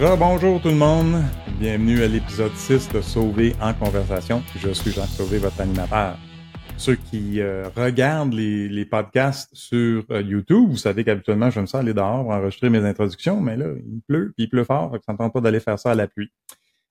Rebonjour tout le monde, bienvenue à l'épisode 6 de Sauver en conversation. Je suis Jean Sauvé, votre animateur. Ceux qui euh, regardent les, podcasts sur euh, YouTube, vous savez qu'habituellement j'aime ça aller dehors pour enregistrer mes introductions, mais là il pleut, puis il pleut fort, donc ça ne tente pas d'aller faire ça à la.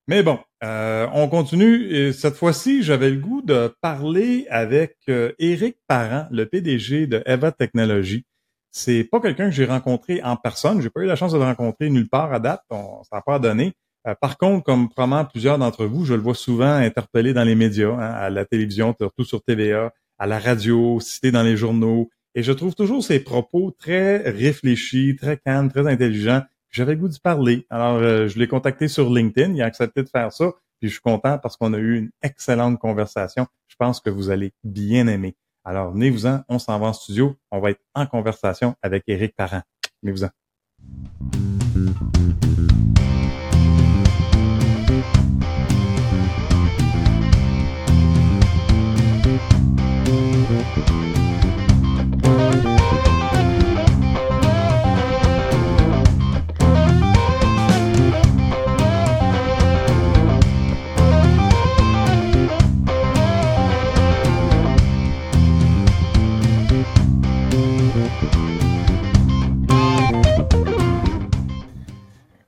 Mais bon, euh, on continue. Et cette fois-ci, j'avais le goût de parler avec Éric Parent, le PDG de Eva Technologies. C'est pas quelqu'un que j'ai rencontré en personne. J'ai pas eu la chance de le rencontrer nulle part à date. On, ça n'a pas donné. Euh, par contre, comme probablement plusieurs d'entre vous, je le vois souvent interpellé dans les médias, hein, à la télévision, surtout sur TVA, à la radio, cité dans les journaux. Et je trouve toujours ses propos très réfléchis, très calmes, très intelligents. J'avais goût d'y parler. Alors, euh, je l'ai contacté sur LinkedIn. Il a accepté de faire ça. Puis je suis content parce qu'on a eu une excellente conversation. Je pense que vous allez bien aimer. Alors, venez-vous-en, on s'en va en studio. On va être en conversation avec Éric Parent. Venez-vous-en.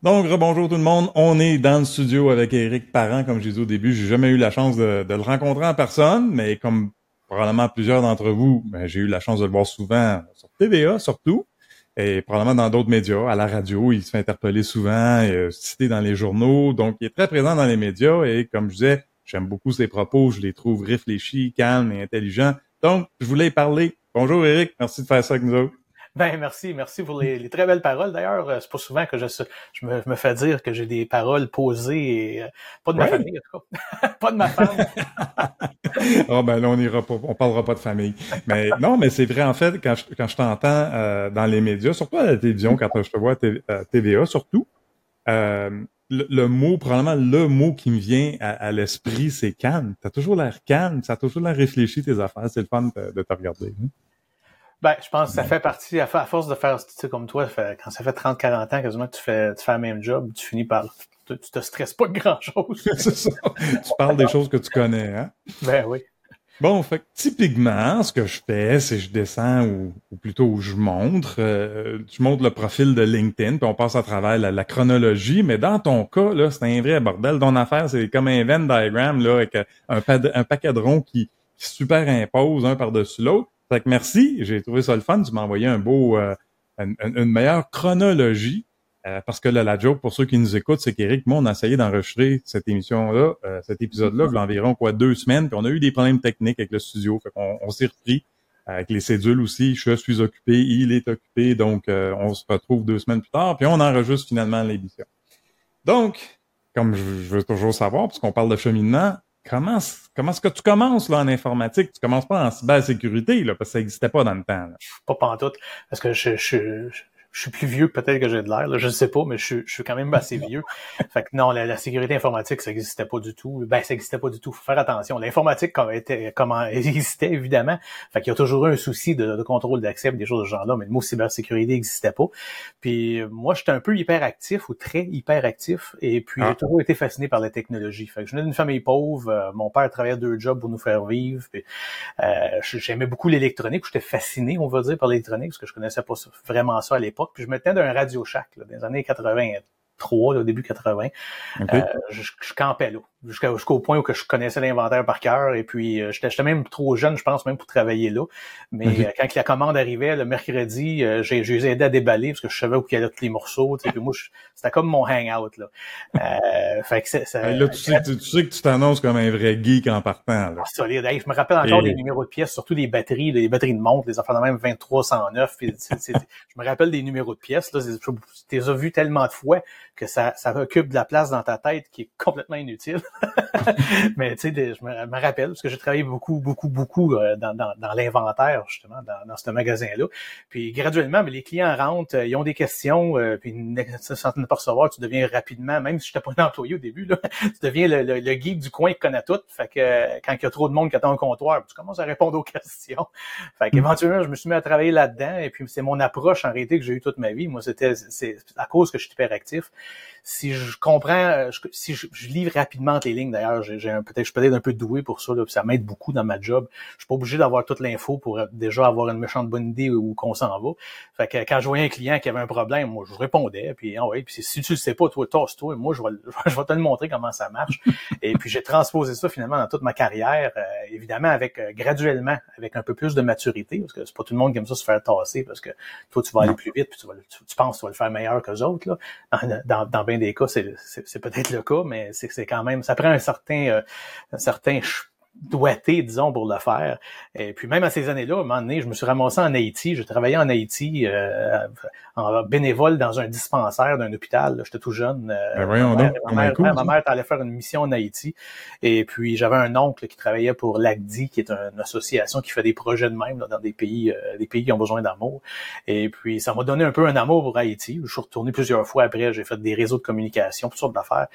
Donc, bonjour tout le monde. On est dans le studio avec Eric Parent. Comme je disais au début, j'ai jamais eu la chance de, le rencontrer en personne, mais comme probablement plusieurs d'entre vous, ben, j'ai eu la chance de le voir souvent sur TVA surtout, et probablement dans d'autres médias, à la radio. Il se fait interpeller souvent, cité dans les journaux. Donc, il est très présent dans les médias et comme je disais, j'aime beaucoup ses propos. Je les trouve réfléchis, calmes et intelligents. Donc, je voulais y parler. Bonjour Eric, merci de faire ça avec nous autres. Ben merci, merci pour les, très belles paroles. D'ailleurs, euh, c'est pas souvent que je, je me, fais dire que j'ai des paroles posées et euh, pas de ma famille en tout cas, pas de ma femme. oh ben là on ira pas, on parlera pas de famille. Mais non, mais c'est vrai en fait quand je, quand je t'entends euh, dans les médias, surtout à la télévision, quand je te vois à TVA surtout, le, mot probablement le mot qui me vient à, l'esprit c'est calme. T'as toujours l'air calme, ça a toujours l'air réfléchi tes affaires. C'est le fun de, te regarder. Hein. Ben, je pense que ça fait partie, à, force de faire, tu sais, comme toi, quand ça fait 30-40 ans quasiment que tu fais, tu fais le même job, tu finis par, tu, te stresses pas de grand chose. c'est ça. Tu parles des choses que tu connais, hein? Ben oui. Bon, fait typiquement, ce que je fais, c'est je descends ou, plutôt je montre, euh, tu montres le profil de LinkedIn, puis on passe à travers la, chronologie, mais dans ton cas, là, c'est un vrai bordel. Ton affaire, c'est comme un Venn diagram, là, avec un, un paquet de ronds qui, qui superimpose un par-dessus l'autre. Fait que merci, j'ai trouvé ça le fun. Tu m'as envoyé un beau, euh, une, meilleure chronologie. Euh, parce que là, la joke, pour ceux qui nous écoutent, c'est qu'Éric, moi, on a essayé d'enregistrer cette émission-là, euh, cet épisode-là, il y a environ quoi, deux semaines, puis on a eu des problèmes techniques avec le studio. Fait qu'on on s'est repris avec les cédules aussi. Je suis occupé, il est occupé, donc on se retrouve deux semaines plus tard, puis on enregistre finalement l'émission. Donc, comme je veux toujours savoir, puisqu'on parle de cheminement, comment, comment est-ce que tu commences là en informatique? Tu commences pas en cybersécurité, là, parce que ça n'existait pas dans le temps. Là. Pas pantoute. Parce que je, je, je suis plus vieux que peut-être que j'ai de l'air. Je ne sais pas, mais je, je, suis quand même assez vieux. fait que non, la, sécurité informatique, ça n'existait pas du tout. Ben, ça n'existait pas du tout. Faut faire attention. L'informatique comment existait, évidemment. Fait qu'il y a toujours eu un souci de, contrôle d'accès des choses de ce genre-là, mais le mot cybersécurité n'existait pas. Puis moi, j'étais un peu hyperactif ou très hyperactif. Et puis j'ai ah. toujours été fasciné par la technologie. Fait que je venais d'une famille pauvre. Euh, mon père travaillait deux jobs pour nous faire vivre. euh, J'aimais beaucoup l'électronique. J'étais fasciné, on va dire, par l'électronique, parce que je connaissais pas vraiment ça à l'époque puis je me tenais d'un Radio Shack là, dans les années 83, au début 80. Euh, je, je, campais là jusqu'au point où que je connaissais l'inventaire par cœur et puis euh, j'étais même trop jeune je pense même pour travailler là. Mais euh, quand la commande arrivait le mercredi euh, j'ai j'ai aidé à déballer parce que je savais où il y avait tous les morceaux tu sais, moi c'était comme mon hangout là. Euh, fait que ça, là tu sais, tu, sais, que tu t'annonces comme un vrai geek en partant là. Ah, solide je me rappelle encore des numéros de pièces surtout des batteries les batteries de montre les affaires de même 2309 puis, je me rappelle des numéros de pièces là tu les as vus tellement de fois que ça ça occupe de la place dans ta tête qui est complètement inutile mais tu sais, je me, rappelle, parce que j'ai travaillé beaucoup, beaucoup, beaucoup euh, dans, dans, dans l'inventaire, justement, dans, dans ce magasin-là. Puis graduellement, les clients rentrent, euh, ils ont des questions, euh, puis ne sentent pas recevoir, tu deviens rapidement, même si je n'étais pas un employé au début, là, tu deviens le, le, le, guide du coin qui connaît tout. Fait que quand il y a trop de monde qui attend un comptoir, tu commences à répondre aux questions. Fait qu'éventuellement, je me suis mis à travailler là-dedans, et puis c'est mon approche en réalité que j'ai eu toute ma vie. Moi, c'était c'est à cause que je suis hyper actif si je comprends, euh, si je, je, lis rapidement tes lignes, d'ailleurs, j'ai peut-être, je suis peut-être un peu doué pour ça, là, ça m'aide beaucoup dans ma job. Je suis pas obligé d'avoir toute l'info pour euh, déjà avoir une méchante bonne idée où qu'on s'en va. Fait que quand je voyais un client qui avait un problème, moi, je répondais, puis ah ouais, puis si tu le sais pas, toi, tosse-toi, moi, je vais, je vais te le montrer comment ça marche. Et puis j'ai transposé ça finalement dans toute ma carrière, euh, évidemment avec graduellement, avec un peu plus de maturité, parce que c'est pas tout le monde qui aime ça se faire tasser, parce que toi, tu vas aller plus vite, puis tu, vas, tu, penses que tu vas le faire meilleur que les autres, là, dans, dans, dans des cas, c'est peut-être le cas, mais c'est quand même, ça prend un certain, euh, un certain doigté, disons, pour le faire. Et puis même à ces années-là, à un moment donné, je me suis ramassé en Haïti. Je travaillais en Haïti euh, en bénévole dans un dispensaire d'un hôpital. J'étais tout jeune. Euh, ben ma, mère, ma, mère, allait faire une mission en Haïti. Et puis j'avais un oncle qui travaillait pour l'ACDI, qui est une association qui fait des projets de même dans des pays, euh, des pays qui ont besoin d'amour. Et puis ça m'a donné un peu un amour pour Haïti. Je suis retourné plusieurs fois après. J'ai fait des réseaux de communication, toutes sortes d'affaires.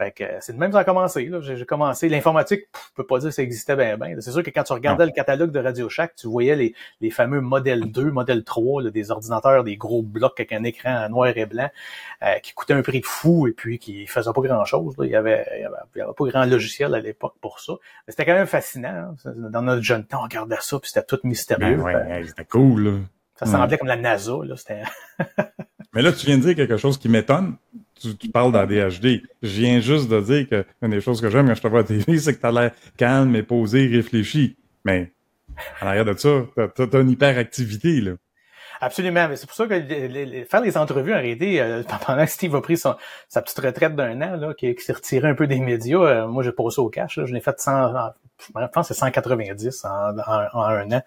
Fait que c'est de même que ça a commencé. J'ai commencé. L'informatique, je peux pas dire que ça existait bien bien. C'est sûr que quand tu regardais le catalogue de Radio Shack, tu voyais les, les fameux modèles 2, modèle 3, des ordinateurs, des gros blocs avec un écran noir et blanc euh, qui coûtaient un prix de fou et puis qui faisaient pas grand-chose. Il il y avait, pas grand logiciel à l'époque pour ça. Mais c'était quand même fascinant. Hein. Dans notre jeune temps, on regardait ça puis c'était tout mystérieux. Ben ouais, c'était cool. Ça semblait comme la NASA. Là. Mais là, tu viens de dire quelque chose qui m'étonne tu, parles d'ADHD. Je viens juste de dire que une des choses que j'aime quand je te vois à TV, c'est que tu as l'air calme et posé, réfléchi. Mais en arrière de ça, tu as, une hyperactivité, là. Absolument. Mais c'est pour ça que faire les entrevues en réalité, euh, pendant que Steve a pris sa petite retraite d'un an, là, qui, s'est retiré un peu des médias, euh, moi j'ai posé au cash. Là, je l'ai fait sans, je pense que c'est 190 en, en, un an.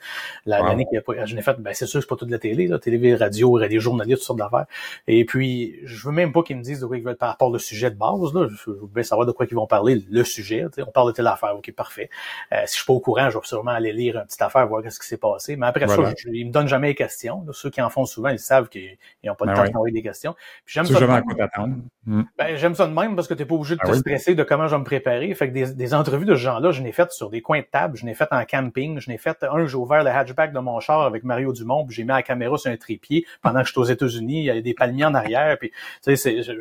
L'année qu'il a je fait, ben c'est sûr c'est pas toute la télé, là, télé, radio, radio, journalistes, toutes sortes d'affaires. Et puis, je veux même pas qu'ils me disent de quoi ils veulent par rapport au sujet de base. Là. Je veux bien savoir de quoi ils vont parler, le sujet. On parle de telle affaire, ok, parfait. Euh, si je suis pas au courant, je vais sûrement aller lire une petite affaire, voir ce qui s'est passé. Mais après ça, je, ils me donnent jamais les questions. Ceux qui en font souvent, ils savent qu'ils n'ont pas de ben temps d'envoyer des questions. j'aime ça. Hmm. Ben, j'aime ça de même parce que t'es pas obligé de ben te stresser de comment je vais me préparer. Fait que des, des entrevues de ce genre-là, je n'ai fait sur des coins de table, je n'ai fait en camping, je n'ai fait un, j'ai ouvert le hatchback de mon char avec Mario Dumont, puis j'ai mis la caméra sur un trépied pendant que je suis aux États-Unis, il y a des palmiers en arrière, puis tu sais, c'est, je,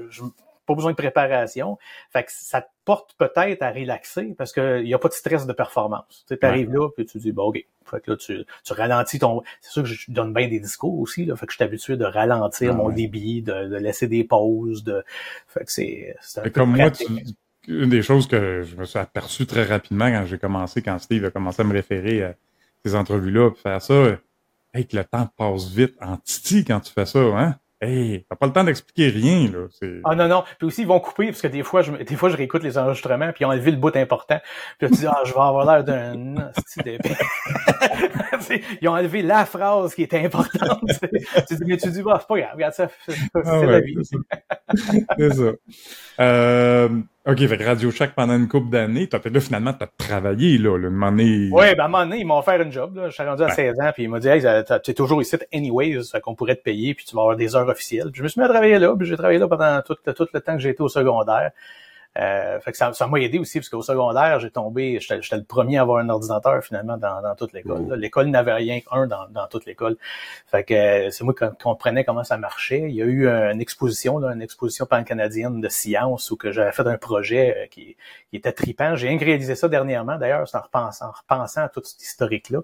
pas besoin de préparation. Fait que ça te porte peut-être à relaxer parce qu'il n'y a pas de stress de performance. Tu arrives là, puis tu dis, bon, OK. Fait que là, tu, tu ralentis ton... C'est sûr que je donne bien des discours aussi, là. Fait que je suis habitué de ralentir mon débit, de, de, laisser des pauses, de... Fait que c'est... Comme moi, tu, une des choses que je me suis aperçu très rapidement quand j'ai commencé, quand Steve a commencé à me référer à ces entrevues-là, puis faire ça, hey, que le temps passe vite en titi quand tu fais ça, hein? Hey, t'as pas le temps d'expliquer rien, là. Ah non, non. Puis aussi, ils vont couper, parce que des fois, je, des fois, je réécoute les enregistrements, puis ils ont enlevé le bout important. Puis là, tu dis, ah, je vais avoir l'air d'un Ils ont enlevé la phrase qui était importante. tu dis, mais tu dis, bah, c'est pas grave, regarde ça, c'est ah la vie. C'est ça. Euh, OK, fait que Radio Shack pendant une couple d'années, t'as là finalement t'as travaillé là, le moment donné. Oui, ben à un moment donné, ils m'ont offert un job. Là. Je suis rendu à 16 ans, puis ils m'ont dit Hey, es toujours ici anyways, qu'on pourrait te payer, puis tu vas avoir des heures officielles. Puis je me suis mis à travailler là, puis j'ai travaillé là pendant tout, tout le temps que j'ai été au secondaire. Euh, fait que ça, ça m'a aidé aussi parce qu'au secondaire, j'ai tombé, j'étais le premier à avoir un ordinateur finalement dans, dans toute l'école. L'école n'avait rien qu'un dans, dans toute l'école. Fait que euh, c'est moi qui comprenais comment ça marchait. Il y a eu une exposition, là, une exposition pan-canadienne de science où que j'avais fait un projet euh, qui, qui était tripant. J'ai réalisé ça dernièrement, d'ailleurs, c'est en repensant, en repensant à tout cet historique-là,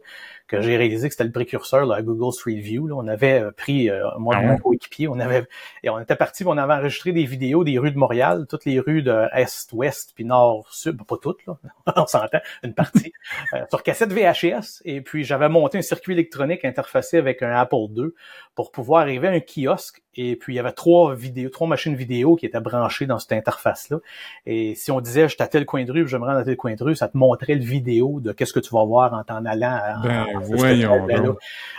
que j'ai réalisé que c'était le précurseur là, à Google Street View. Là. On avait euh, pris, euh, moi et ah mon coéquipier, on avait et on était parti, on avait enregistré des vidéos des rues de Montréal, toutes les rues de est, ouest, puis nord, sud, pas toutes, là, on s'entend, une partie, euh, sur cassette VHS, et puis j'avais monté un circuit électronique interfacé avec un Apple II pour pouvoir arriver à un kiosque et puis il y avait trois vidéos, trois machines vidéo qui étaient branchées dans cette interface-là. Et si on disait, je suis à tel coin de rue, je me rends à tel coin de rue, ça te montrait le vidéo de qu'est-ce que tu vas voir en t'en allant. ben, voyons.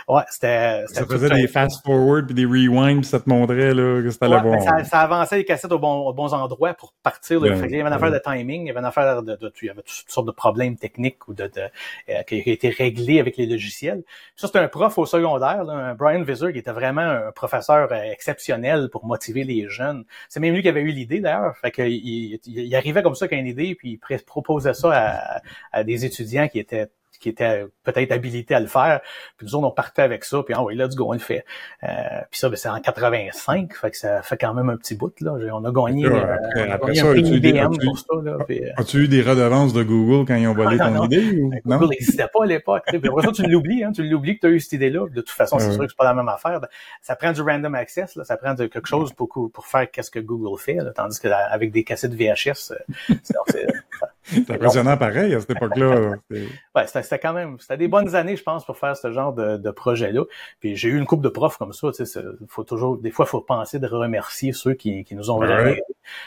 Ouais, c'était. Ça faisait des fast-forward puis des rewind, puis ça te montrait là, que c'était ouais, bon. Ça, ça, avançait les cassettes aux bons, bons endroits pour partir. Ben, il y avait une affaire de timing, il y avait une affaire de, de, il y avait toutes sortes de problèmes techniques ou de, de euh, qui, a été réglé avec les logiciels. ça, c'était un prof au secondaire, là, un Brian Visor, qui était vraiment un professeur euh, exceptionnel pour motiver les jeunes. C'est même lui qui avait eu l'idée d'ailleurs. Fait qu'il il, il, arrivait comme ça avec une idée, puis il proposait ça à, à des étudiants qui étaient qui était peut-être habilité à le faire. Puis nous autres, on partait avec ça, puis ah oui, let's go, on le fait. Euh, puis ça, ben, c'est en 85, fait que ça fait quand même un petit bout. Là. On a gagné, on a gagné un prix IBM pour ça. Là, puis, euh... As-tu eu des redevances de Google quand ils ont volé ah, ton idée? Ou... Ben, Google n'existait pas à l'époque. Après ça, tu l'oublies, hein, tu l'oublies que tu as eu cette idée-là. De toute façon, c'est sûr que c'est pas la même affaire. Ça prend du random access, là. ça prend de quelque chose pour, pour faire qu'est-ce que Google fait, là, tandis qu'avec des cassettes VHS, euh, c'est c'est impressionnant pareil à cette époque-là. ouais, c'était quand même, c'était des bonnes années, je pense, pour faire ce genre de, de projet-là. Puis j'ai eu une couple de profs comme ça, tu sais, faut toujours, des fois, il faut penser de remercier ceux qui, qui nous ont vraiment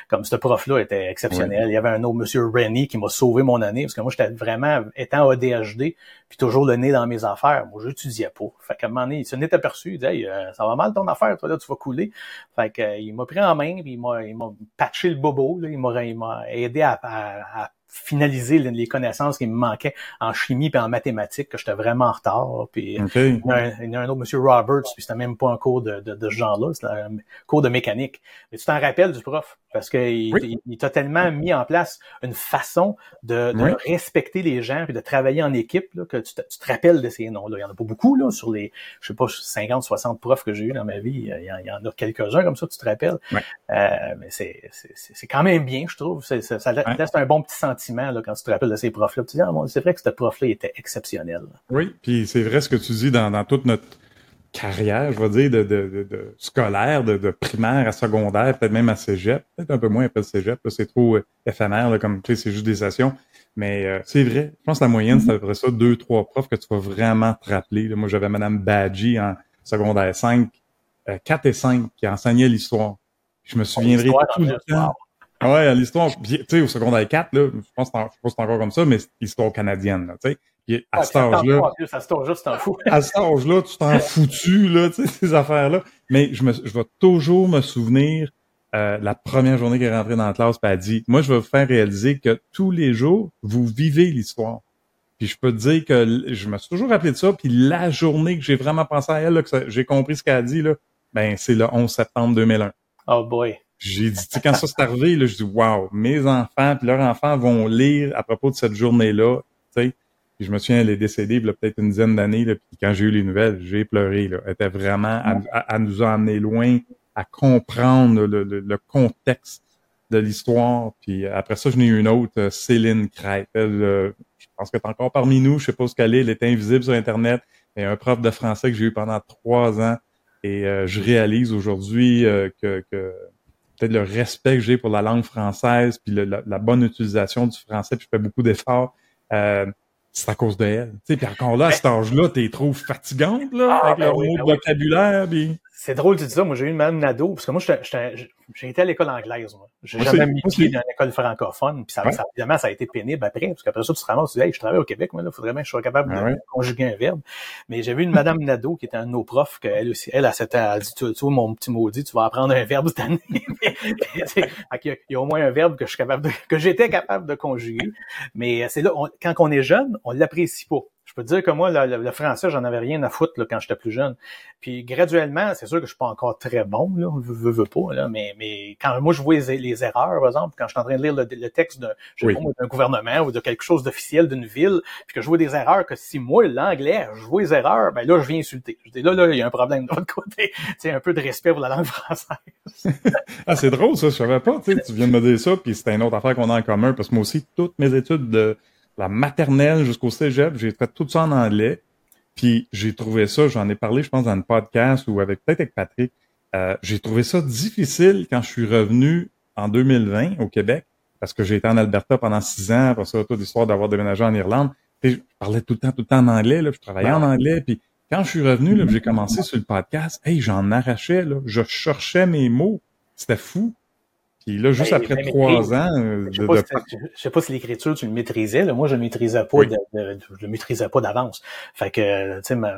Comme ce prof-là était exceptionnel. Il y avait un autre monsieur Rennie qui m'a sauvé mon année, parce que moi, j'étais vraiment, étant ADHD, puis toujours le nez dans mes affaires, moi, j'étudiais pas. Fait qu'à un moment donné, il se n'est aperçu, il dit, hey, euh, ça va mal ton affaire, toi, là, tu vas couler. Fait que, euh, m'a pris en main, puis il m'a, il m'a patché le bobo, là, il m'a, il m'a aidé à, à, à finaliser les connaissances qui me manquaient en chimie et en mathématiques, que j'étais vraiment en retard. Puis il, y a un, autre, monsieur Roberts, puis c'était même pas un cours de, de, de ce genre-là, c'était un cours de mécanique. Mais tu t'en rappelles du prof? Parce qu'il il, t'a tellement mis en place une façon de, de respecter les gens et de travailler en équipe là, que tu te, tu te, rappelles de ces noms-là. Il y en a pas beaucoup là sur les, je sais pas, 50, 60 profs que j'ai eu dans ma vie. Il y en, a quelques-uns comme ça, tu te rappelles. Euh, mais c'est, c'est, quand même bien, je trouve. ça, ça laisse un bon petit sentiment là, quand tu te rappelles de ces profs-là. Tu dis, ah, bon, c'est vrai que ce prof-là était exceptionnel. Oui, puis c'est vrai ce que tu dis dans, dans toute notre carrière, je vais dire, de, de, de, scolaire, de, de, primaire à secondaire, peut-être même à cégep, peut-être un peu moins après le cégep, c'est trop euh, éphémère, là, comme tu sais, c'est juste des sessions. Mais euh, c'est vrai, je pense que la moyenne, c'est à peu près ça, deux, trois profs que tu vas vraiment te rappeler. Moi, j'avais Madame Badji en secondaire 5, euh, 4 et 5, qui enseignait l'histoire. Je me souviendrai tout le temps. Ouais, l'histoire, tu sais, au secondaire 4, là, je pense que c'est encore comme ça, mais c'est l'histoire canadienne, là, tu sais. Puis à cet âge-là. À cet âge-là, tu t'en fous. à cet âge-là, tu t'en foutu, là, tu sais, ces affaires-là. Mais je, me, je vais toujours me souvenir euh, la première journée qu'elle est rentrée dans la classe, puis elle a dit Moi, je vais vous faire réaliser que tous les jours, vous vivez l'histoire. Puis je peux te dire que je me suis toujours rappelé de ça. Puis la journée que j'ai vraiment pensé à elle, là, que j'ai compris ce qu'elle a dit, là, ben c'est le 11 septembre 2001. Oh boy. J'ai dit, tu sais, quand ça s'est arrivé, là, je dis, wow, mes enfants, puis leurs enfants vont lire à propos de cette journée-là, tu sais. Puis je me souviens, elle est décédée, il y a peut-être une dizaine d'années, puis quand j'ai eu les nouvelles, j'ai pleuré, là. Elle était vraiment, à, nous amené loin, à comprendre le, contexte de l'histoire. Puis après ça, je n'ai eu une autre, euh, Céline Crête. Elle, euh, je pense qu'elle est encore parmi nous, je sais pas ce qu'elle est, elle est invisible sur Internet. Elle un prof de français que j'ai eu pendant trois ans. Et euh, je réalise aujourd'hui que, que peut-être le respect que j'ai pour la langue française, puis la, bonne utilisation du français, puis je fais beaucoup d'efforts. Euh, c'est à cause d'elle. Tu sais, puis encore là, à cet âge-là, t'es trop fatigante, là, ah, avec ben le mot de ben vocabulaire, puis... C'est drôle tu dis ça. Moi, j'ai eu une madame Nadeau, parce que moi, j'ai été à l'école anglaise. Moi. J'ai jamais mis pied dans une école francophone. Puis ça, ça, évidemment, ça a été pénible après, parce qu'après ça, tu te ramasses, tu dis, hey, je travaille au Québec, moi, là, faudrait bien que je sois capable de conjuguer un verbe. Mais j'avais une madame Nadeau, qui était un de nos profs, qu'elle aussi, elle, elle, elle, elle dit, tu, vois, mon petit maudit, tu vas apprendre un verbe cette année. il, y a, au moins un verbe que je suis capable de, que j'étais capable de conjuguer. Mais c'est là, quand on est jeune, on l'apprécie pas. Je peux te dire que moi, le, français, j'en avais rien à foutre là, quand j'étais plus jeune. Puis graduellement, c'est sûr que je suis pas encore très bon, là, veux, veux pas, là, mais, mais quand moi je vois les, erreurs, par exemple, quand je suis en train de lire le, texte d'un gouvernement ou de quelque chose d'officiel d'une ville, puis que je vois des erreurs, que si moi, l'anglais, je vois les erreurs, ben là, je viens insulter. Je dis là, là, il y a un problème de l'autre côté. C'est un peu de respect pour la langue française. ah, c'est drôle, ça, je savais pas, tu viens de me dire ça, puis c'était une autre affaire qu'on a en commun, parce que moi aussi, toutes mes études de la maternelle jusqu'au cégep, j'ai fait tout ça en anglais. Puis j'ai trouvé ça, j'en ai parlé, je pense, dans un podcast ou avec peut-être avec Patrick. Euh, j'ai trouvé ça difficile quand je suis revenu en 2020 au Québec, parce que j'ai été en Alberta pendant six ans, après ça, toute l'histoire d'avoir déménagé en Irlande. Je parlais tout le temps, tout le temps en anglais, là, je travaillais en anglais, puis quand je suis revenu, là, j'ai commencé sur le podcast, hey, j'en arrachais, là. Je cherchais mes mots. C'était fou. Puis là, juste après trois ans euh, je sais, sais pas si l'écriture, tu le maîtrisais. Là. Moi, je ne maîtrisais pas de, je le maîtrisais pas d'avance. Fait que, tu sais, ma,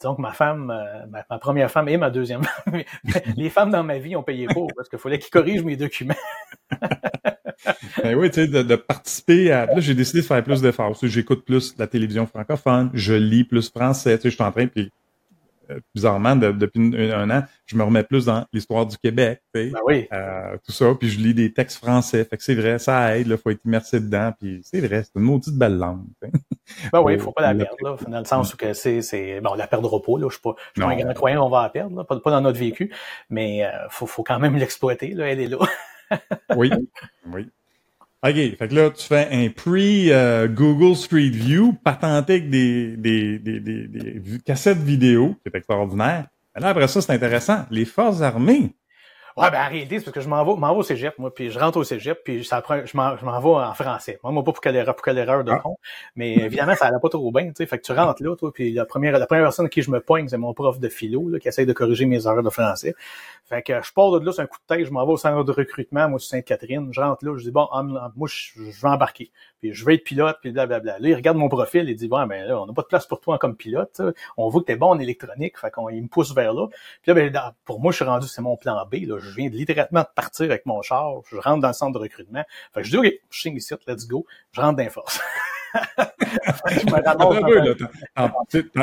disons que ma femme, euh, ma, première femme et ma deuxième femme, les femmes dans ma vie ont payé pour parce qu'il fallait qu'ils corrigent mes documents. ben oui, tu sais, de, participer à. Là, j'ai décidé de faire plus d'efforts. J'écoute plus la télévision francophone, je lis plus français. Tu sais, je suis en train, puis euh, bizarrement, depuis un, an, je me remets plus dans l'histoire du Québec, ben oui. euh, tout ça, puis je lis des textes français. Fait que c'est vrai, ça aide, il faut être immersé dedans, puis c'est vrai, c'est une maudite belle langue. Ben oui, il faut pas la perdre, là, dans le sens où que c'est, c'est, bon, on la perdra pas, là, je suis pas, je suis pas un grand croyant, on va la perdre, là, pas, pas dans notre vécu, mais euh, faut, faut quand même l'exploiter, là, elle est là. oui, oui. OK, fait que là, tu fais un pre-Google Street View patenté avec des, des, des, des, des cassettes vidéo, qui est extraordinaire. Mais là, après ça, c'est intéressant. Les forces armées Ouais, ben en réalité, c'est parce que je m'en vais, m'en vais au cégep, moi, puis je rentre au cégep, puis ça prend, je m'en, je m'en vais en français. Moi, moi pas pour quelle erreur, pour quelle erreur de ah. con, mais évidemment, ça allait pas trop bien, tu sais. Fait que tu rentres là, toi, puis la première, la première personne à qui je me poigne, c'est mon prof de philo, là, qui essaye de corriger mes erreurs de français. Fait que je pars de là, c'est un coup de tête, je m'en vais au centre de recrutement, moi, sur Sainte-Catherine. Je rentre là, je dis, bon, moi, je, vais embarquer. Puis je vais être pilote, puis blablabla. Là, il regarde mon profil, il dit, bon, ben là, on n'a pas de place pour toi comme pilote. On voit que t'es bon en électronique, fait qu'on, il me pousse vers là. Puis là, ben, pour moi, je suis rendu, c'est mon plan B, là. Je viens de littéralement de partir avec mon char, je rentre dans le centre de recrutement. Fait que je dis, OK, je signe ici, let's go. Je rentre dans force. je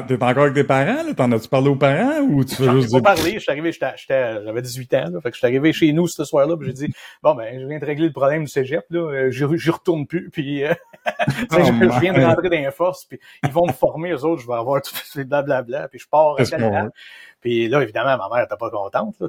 T'es encore avec tes parents, là? T'en as-tu parlé aux parents ou tu veux juste dire? pas parlé. Je suis arrivé, j'avais 18 ans, là. Fait que je suis arrivé chez nous ce soir-là, puis j'ai dit, bon, ben, je viens de régler le problème du cégep, là. Euh, j'y retourne plus, puis, euh, oh, je viens de rentrer dans les forces, puis ils vont me former, eux autres, je vais avoir tout ce blablabla, puis je pars à Canada. Puis là, évidemment, ma mère n'était pas contente. Là.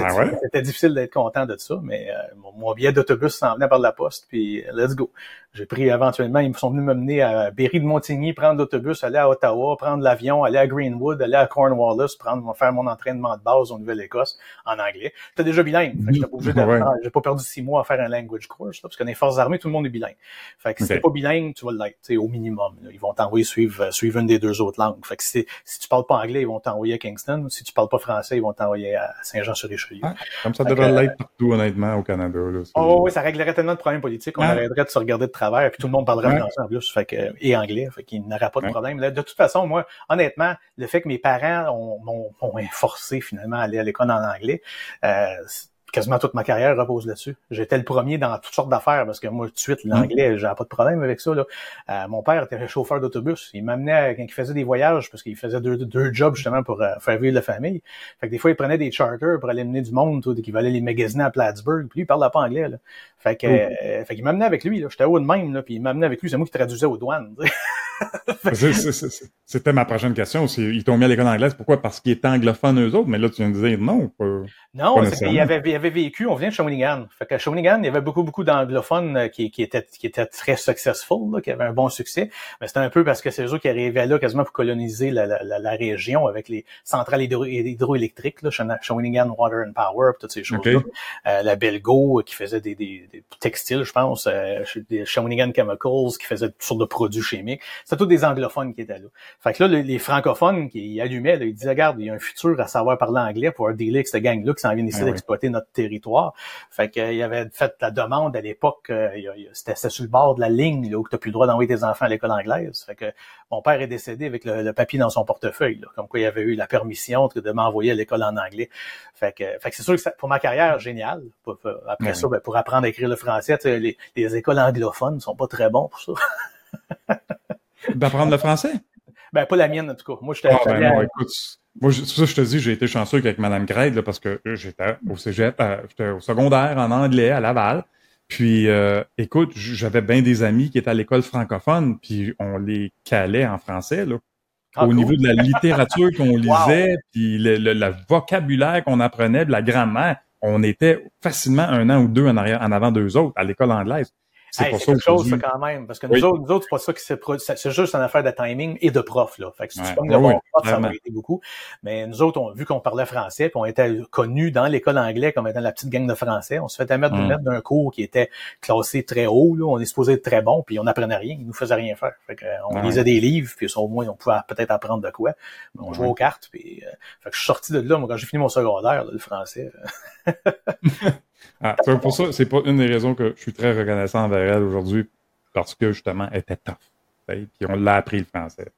Ah c'était difficile d'être content de ça, mais euh, mon, billet d'autobus s'en venait par la poste, puis let's go. J'ai pris éventuellement, ils sont venus me mener à Berry de Montigny, prendre l'autobus, aller à Ottawa, prendre l'avion, aller à Greenwood, aller à Cornwallis, prendre, faire mon entraînement de base en Nouvelle-Écosse en anglais. J'étais déjà bilingue. Fait que pas ah J'ai pas perdu six mois à faire un language course, parce que dans les forces armées, tout le monde est bilingue. Fait que si t'es pas bilingue, tu vas l'être, au minimum. Ils vont t'envoyer suivre, suivre une des deux autres langues. Fait que si, si tu parles pas anglais, ils vont t'envoyer Kingston. Si tu parles pas français, ils vont t'envoyer à Saint-Jean-sur-Richelieu. Ah, comme ça devrait l'être partout, honnêtement, au Canada. Là, oh, oui, ça réglerait tellement de problèmes politiques. On arrêterait de se regarder de travers, puis tout le monde parlerait français en plus, fait que, et anglais, fait qu'il n'aurait pas de problème. de toute façon, moi, honnêtement, le fait que mes parents m'ont forcé finalement à aller à l'école en anglais, euh, quasiment toute ma carrière repose là-dessus. J'étais le premier dans toutes sortes d'affaires parce que moi, tout de suite, l'anglais, j'avais pas de problème avec ça. Là. Euh, mon père était chauffeur d'autobus. Il m'amenait quand il faisait des voyages parce qu'il faisait deux, deux jobs justement pour euh, faire vivre la famille. Fait que des fois, il prenait des charters pour aller mener du monde, tout, qui valait les magasiner à Plattsburgh. Puis lui, il parlait pas anglais. Là. Fait que, euh, fait qu'il m'amenait avec lui. J'étais haut de même, là, puis il m'amenait avec lui. C'est moi qui traduisais aux douanes. C'était ma prochaine question. Ils t'ont mis à l'école anglaise. Pourquoi? Parce qu'ils étaient anglophones eux autres, mais là, tu viens de dire non. non, c'est qu'il avait, avait vécu, on vient de Shawinigan. Fait qu'à Shawinigan, il y avait beaucoup, beaucoup d'anglophones euh, qui, qui, étaient, qui étaient très successful, qui avaient un bon succès. Mais c'était un peu parce que c'est eux qui arrivaient là quasiment pour coloniser la, la, la, région avec les centrales hydroélectriques, là, Shawinigan Water and Power, toutes ces choses-là. Euh, la Belgo qui faisait des, des, des textiles, je pense. Euh, Shawinigan Chemicals qui faisait toutes sortes de produits chimiques c'était tous des anglophones qui étaient là. Fait que là, les, francophones qui allumaient, là, ils disaient, regarde, il y a un futur à savoir parler anglais pour un dealer avec cette gang-là qui s'en vient ici ah d'exploiter notre territoire. Fait qu'il il avait fait la demande à l'époque, euh, c'était sur le bord de la ligne là, où tu n'as plus le droit d'envoyer tes enfants à l'école anglaise. Fait que mon père est décédé avec le, papier dans son portefeuille, là, comme quoi il avait eu la permission de m'envoyer à l'école en anglais. Fait que, fait que c'est sûr que pour ma carrière, génial. Après ça, ben, pour apprendre à écrire le français, les, les écoles anglophones sont pas très bons pour ça. D'apprendre le français? Ben, pas la mienne, en tout cas. Moi, j'étais. Ah, ben non, écoute, moi, c'est ça, je te dis, j'ai été chanceux avec Mme Grade, parce que j'étais au cégep, euh, j'étais au secondaire en anglais à Laval. Puis, euh, écoute, j'avais bien des amis qui étaient à l'école francophone, puis on les calait en français, là. Ah, au niveau de la littérature qu'on lisait, puis le, le, vocabulaire qu'on apprenait, de la grammaire, on était facilement un an ou deux en, arrière, en avant d'eux autres à l'école anglaise. C'est quelque chose, ça, quand même. Parce que nous autres, nous autres, c'est pas ça qui s'est produit. C'est juste une affaire de timing et de prof, là. Fait que si tu peux me prof, ça m'a aidé beaucoup. Mais nous autres, on, vu qu'on parlait français, puis on était connus dans l'école anglais comme étant la petite gang de français, on se fait mettre, mm. mettre d'un cours qui était classé très haut, là. On est supposé être très bon, puis on apprenait rien. Ils nous faisaient rien faire. Fait que, on lisait des livres, puis au moins, on pouvait peut-être apprendre de quoi. On jouait aux cartes, puis, euh, fait que je suis sorti de là, moi, quand j'ai fini mon secondaire, le français. ah, pour ça, c'est pas une des raisons que je suis très reconnaissant envers elle aujourd'hui, parce que justement, elle était tough. Puis on l'a appris le français.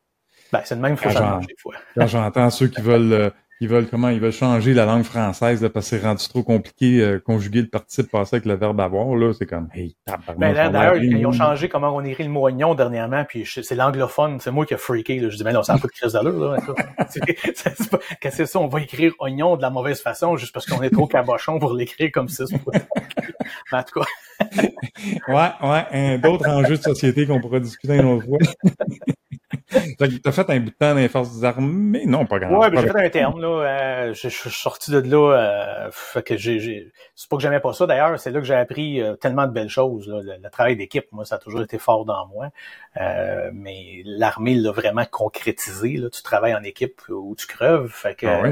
Ben, c'est le même faut des fois. quand j'entends ceux qui veulent euh, ils veulent comment ils veulent changer la langue française là, parce que c'est rendu trop compliqué euh, conjuguer le participe passé avec le verbe avoir là. C'est comme hey ben, d'ailleurs ils ont changé comment on écrit le mot oignon dernièrement puis c'est l'anglophone c'est moi qui ai freaké là. je dis mais non ça n'a pas de crise d'allure là qu'est-ce que c'est ça? On va écrire oignon de la mauvaise façon juste parce qu'on est trop cabochon pour l'écrire comme ça en tout cas ouais ouais d'autres enjeux de société qu'on pourra discuter une autre fois T'as fait un bout de temps dans les forces armées? Non, pas grand Ouais, ben, j'ai fait un terme, là. Euh, je, suis sorti de là. Euh, fait que j'ai, c'est pas que j'aimais pas ça. D'ailleurs, c'est là que j'ai appris euh, tellement de belles choses. Le, travail d'équipe, moi, ça a toujours été fort dans moi. Euh, mais l'armée l'a vraiment concrétisé. Là. Tu travailles en équipe où tu creves. Fait que ah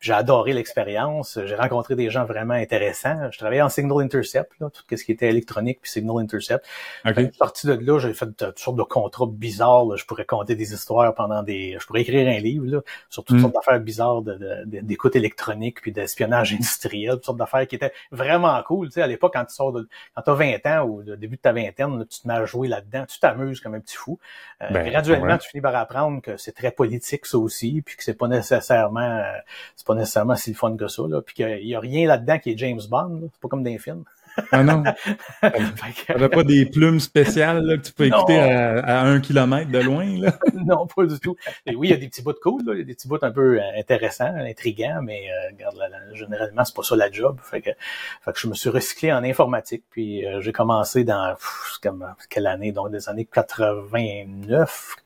j'ai adoré l'expérience. J'ai rencontré des gens vraiment intéressants. Je travaillais en Signal Intercept, là, tout ce qui était électronique puis Signal Intercept. Okay. sorti de là, j'ai fait toutes sortes de contrats bizarres. Je pourrais compter des histoires pendant des... Je pourrais écrire un livre là, sur toutes mm. sortes d'affaires bizarres d'écoute de, électronique puis d'espionnage industriel, toutes sortes d'affaires qui étaient vraiment cool. Tu sais, à l'époque, quand tu sors de, quand t'as 20 ans ou le début de ta vingtaine, tu te mets à jouer là-dedans, tu t'amuses comme un petit fou. Euh, ben, graduellement, tu finis par apprendre que c'est très politique ça aussi, puis que c'est pas nécessairement euh, c'est pas nécessairement si le fun que ça, là, puis qu'il y a rien là-dedans qui est James Bond, c'est pas comme dans les films. Ah non. T'avais pas des plumes spéciales là, que tu peux écouter à, un kilomètre de loin, là? non, pas du tout. Et oui, il y a des petits bouts de cool, là. il y a des petits bouts un peu euh, intéressants, intrigants, mais euh, regarde, généralement, c'est pas ça la job. Fait que, fait que je me suis recyclé en informatique, puis euh, j'ai commencé dans comme, quelle année? Donc des années 89,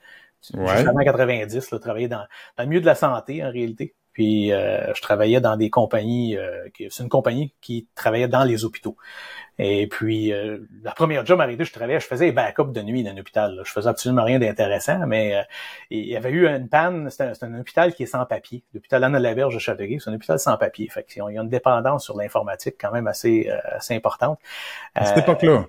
ouais. 90, là, travailler dans, dans le milieu de la santé en réalité. Puis euh, je travaillais dans des compagnies, euh, c'est une compagnie qui travaillait dans les hôpitaux. Et puis euh, la première job arrêtée, je travaillais, je faisais des backups de nuit dans un hôpital. Je faisais absolument rien d'intéressant, mais il y avait eu une panne. C'est un, hôpital qui est sans papier. L'hôpital Anne la Verge de Châteauguay, c'est un hôpital sans papier. Fait qu'il y a une dépendance sur l'informatique quand même assez assez importante. À cette époque-là?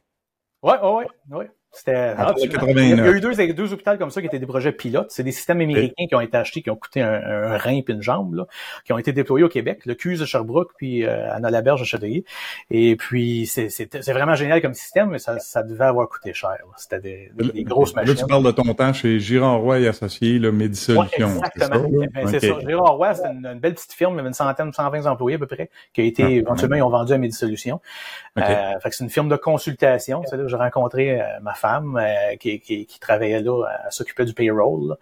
Ouais, ouais, ouais. C'était ah, il y a eu deux, deux hôpitaux comme ça qui étaient des projets pilotes. C'est des systèmes américains qui ont été achetés, qui ont coûté un, rein puis une jambe, là, qui ont été déployés au Québec, le CUS de Sherbrooke puis euh, Anna Laberge de Châteauguay. Et puis c'est vraiment génial comme système, mais ça, ça devait avoir coûté cher. C'était des, des, grosses machines. Là, tu parles de ton temps chez Girard Roy et Associés, le Médisolution. Ouais, exactement. C'est ça. Girard Roy, c'est une, belle petite firme, il y avait une centaine, 120 employés à peu près, qui a été ah, éventuellement ils ont vendu à Médisolution. Euh, fait que c'est une firme de consultation. C'est là que j'ai rencontré euh, ma femme. Euh, qui, travaillait là, à s'occuper du payroll.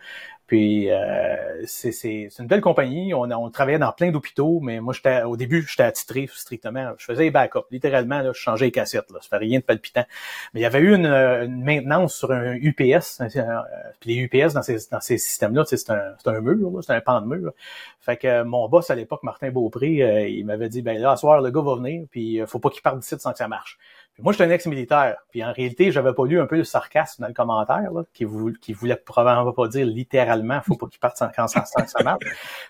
Puis euh, c'est une belle compagnie. On, travaillait dans plein d'hôpitaux, mais moi au début j'étais attitré strictement. Je faisais les backups, littéralement. Là, je changeais les cassettes. Là, ça fait rien de palpitant. Mais il y avait eu une, une maintenance sur un UPS. Euh, les UPS dans ces dans ces systèmes-là, c'est un mur, c'est un pan de mur. Fait que mon boss à l'époque, Martin Beaupré, euh, il m'avait dit ben là, ce soir le gars va venir, puis faut pas qu'il parte d'ici sans que ça marche moi, j'étais un ex-militaire. Puis en réalité, j'avais pas lu un peu le sarcasme dans le commentaire, là, qui, voulait, qui voulait probablement pas dire littéralement, faut pas qu'il parte sans, sans ça marche.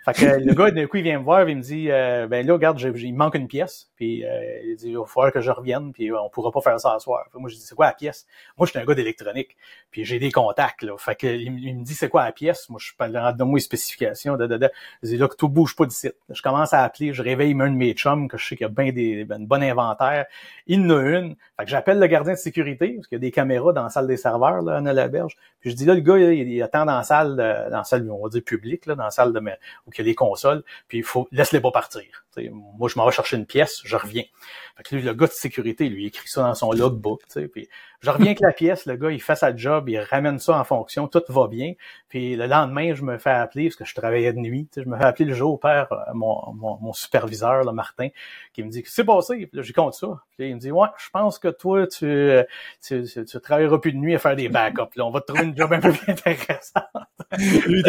Fait que le gars, d'un coup, il vient me voir, il me dit, euh, ben là, regarde, il manque une pièce. Puis euh, il dit, il va falloir que je revienne, puis on pourra pas faire ça à soir. moi, je dis, c'est quoi la pièce? Moi, j'étais un gars d'électronique, puis j'ai des contacts, là. Fait que il, me dit, c'est quoi la pièce? Moi, je suis pas de moi les spécifications, de, de, de. Je dis, là, que tout bouge pas d'ici. Je commence à appeler, je réveille un de mes chums, que je sais qu'il y a bien des, ben, une inventaire. Il en a une. Fait que j'appelle le gardien de sécurité, parce qu'il y a des caméras dans la salle des serveurs, là, à la berge. Puis je dis là, le gars, il, attend dans la salle, dans la salle, on va dire publique, là, dans la salle de, où il y a les consoles, puis il faut, laisse-les pas partir. Moi, je m'en vais chercher une pièce, je reviens. Fait que lui, le gars de sécurité, lui, il écrit ça dans son logbook, puis je reviens avec la pièce, le gars, il fait sa job, il ramène ça en fonction, tout va bien. Puis le lendemain, je me fais appeler, parce que je travaillais de nuit, je me fais appeler le jour père, euh, mon, mon, superviseur, là, Martin, qui me dit que c'est passé, puis là, j'y compte ça. Puis il me dit, ouais, je pense que toi, tu, tu, tu, travailleras plus de nuit à faire des backups. Là, on va te trouver une job un peu plus intéressante. lui,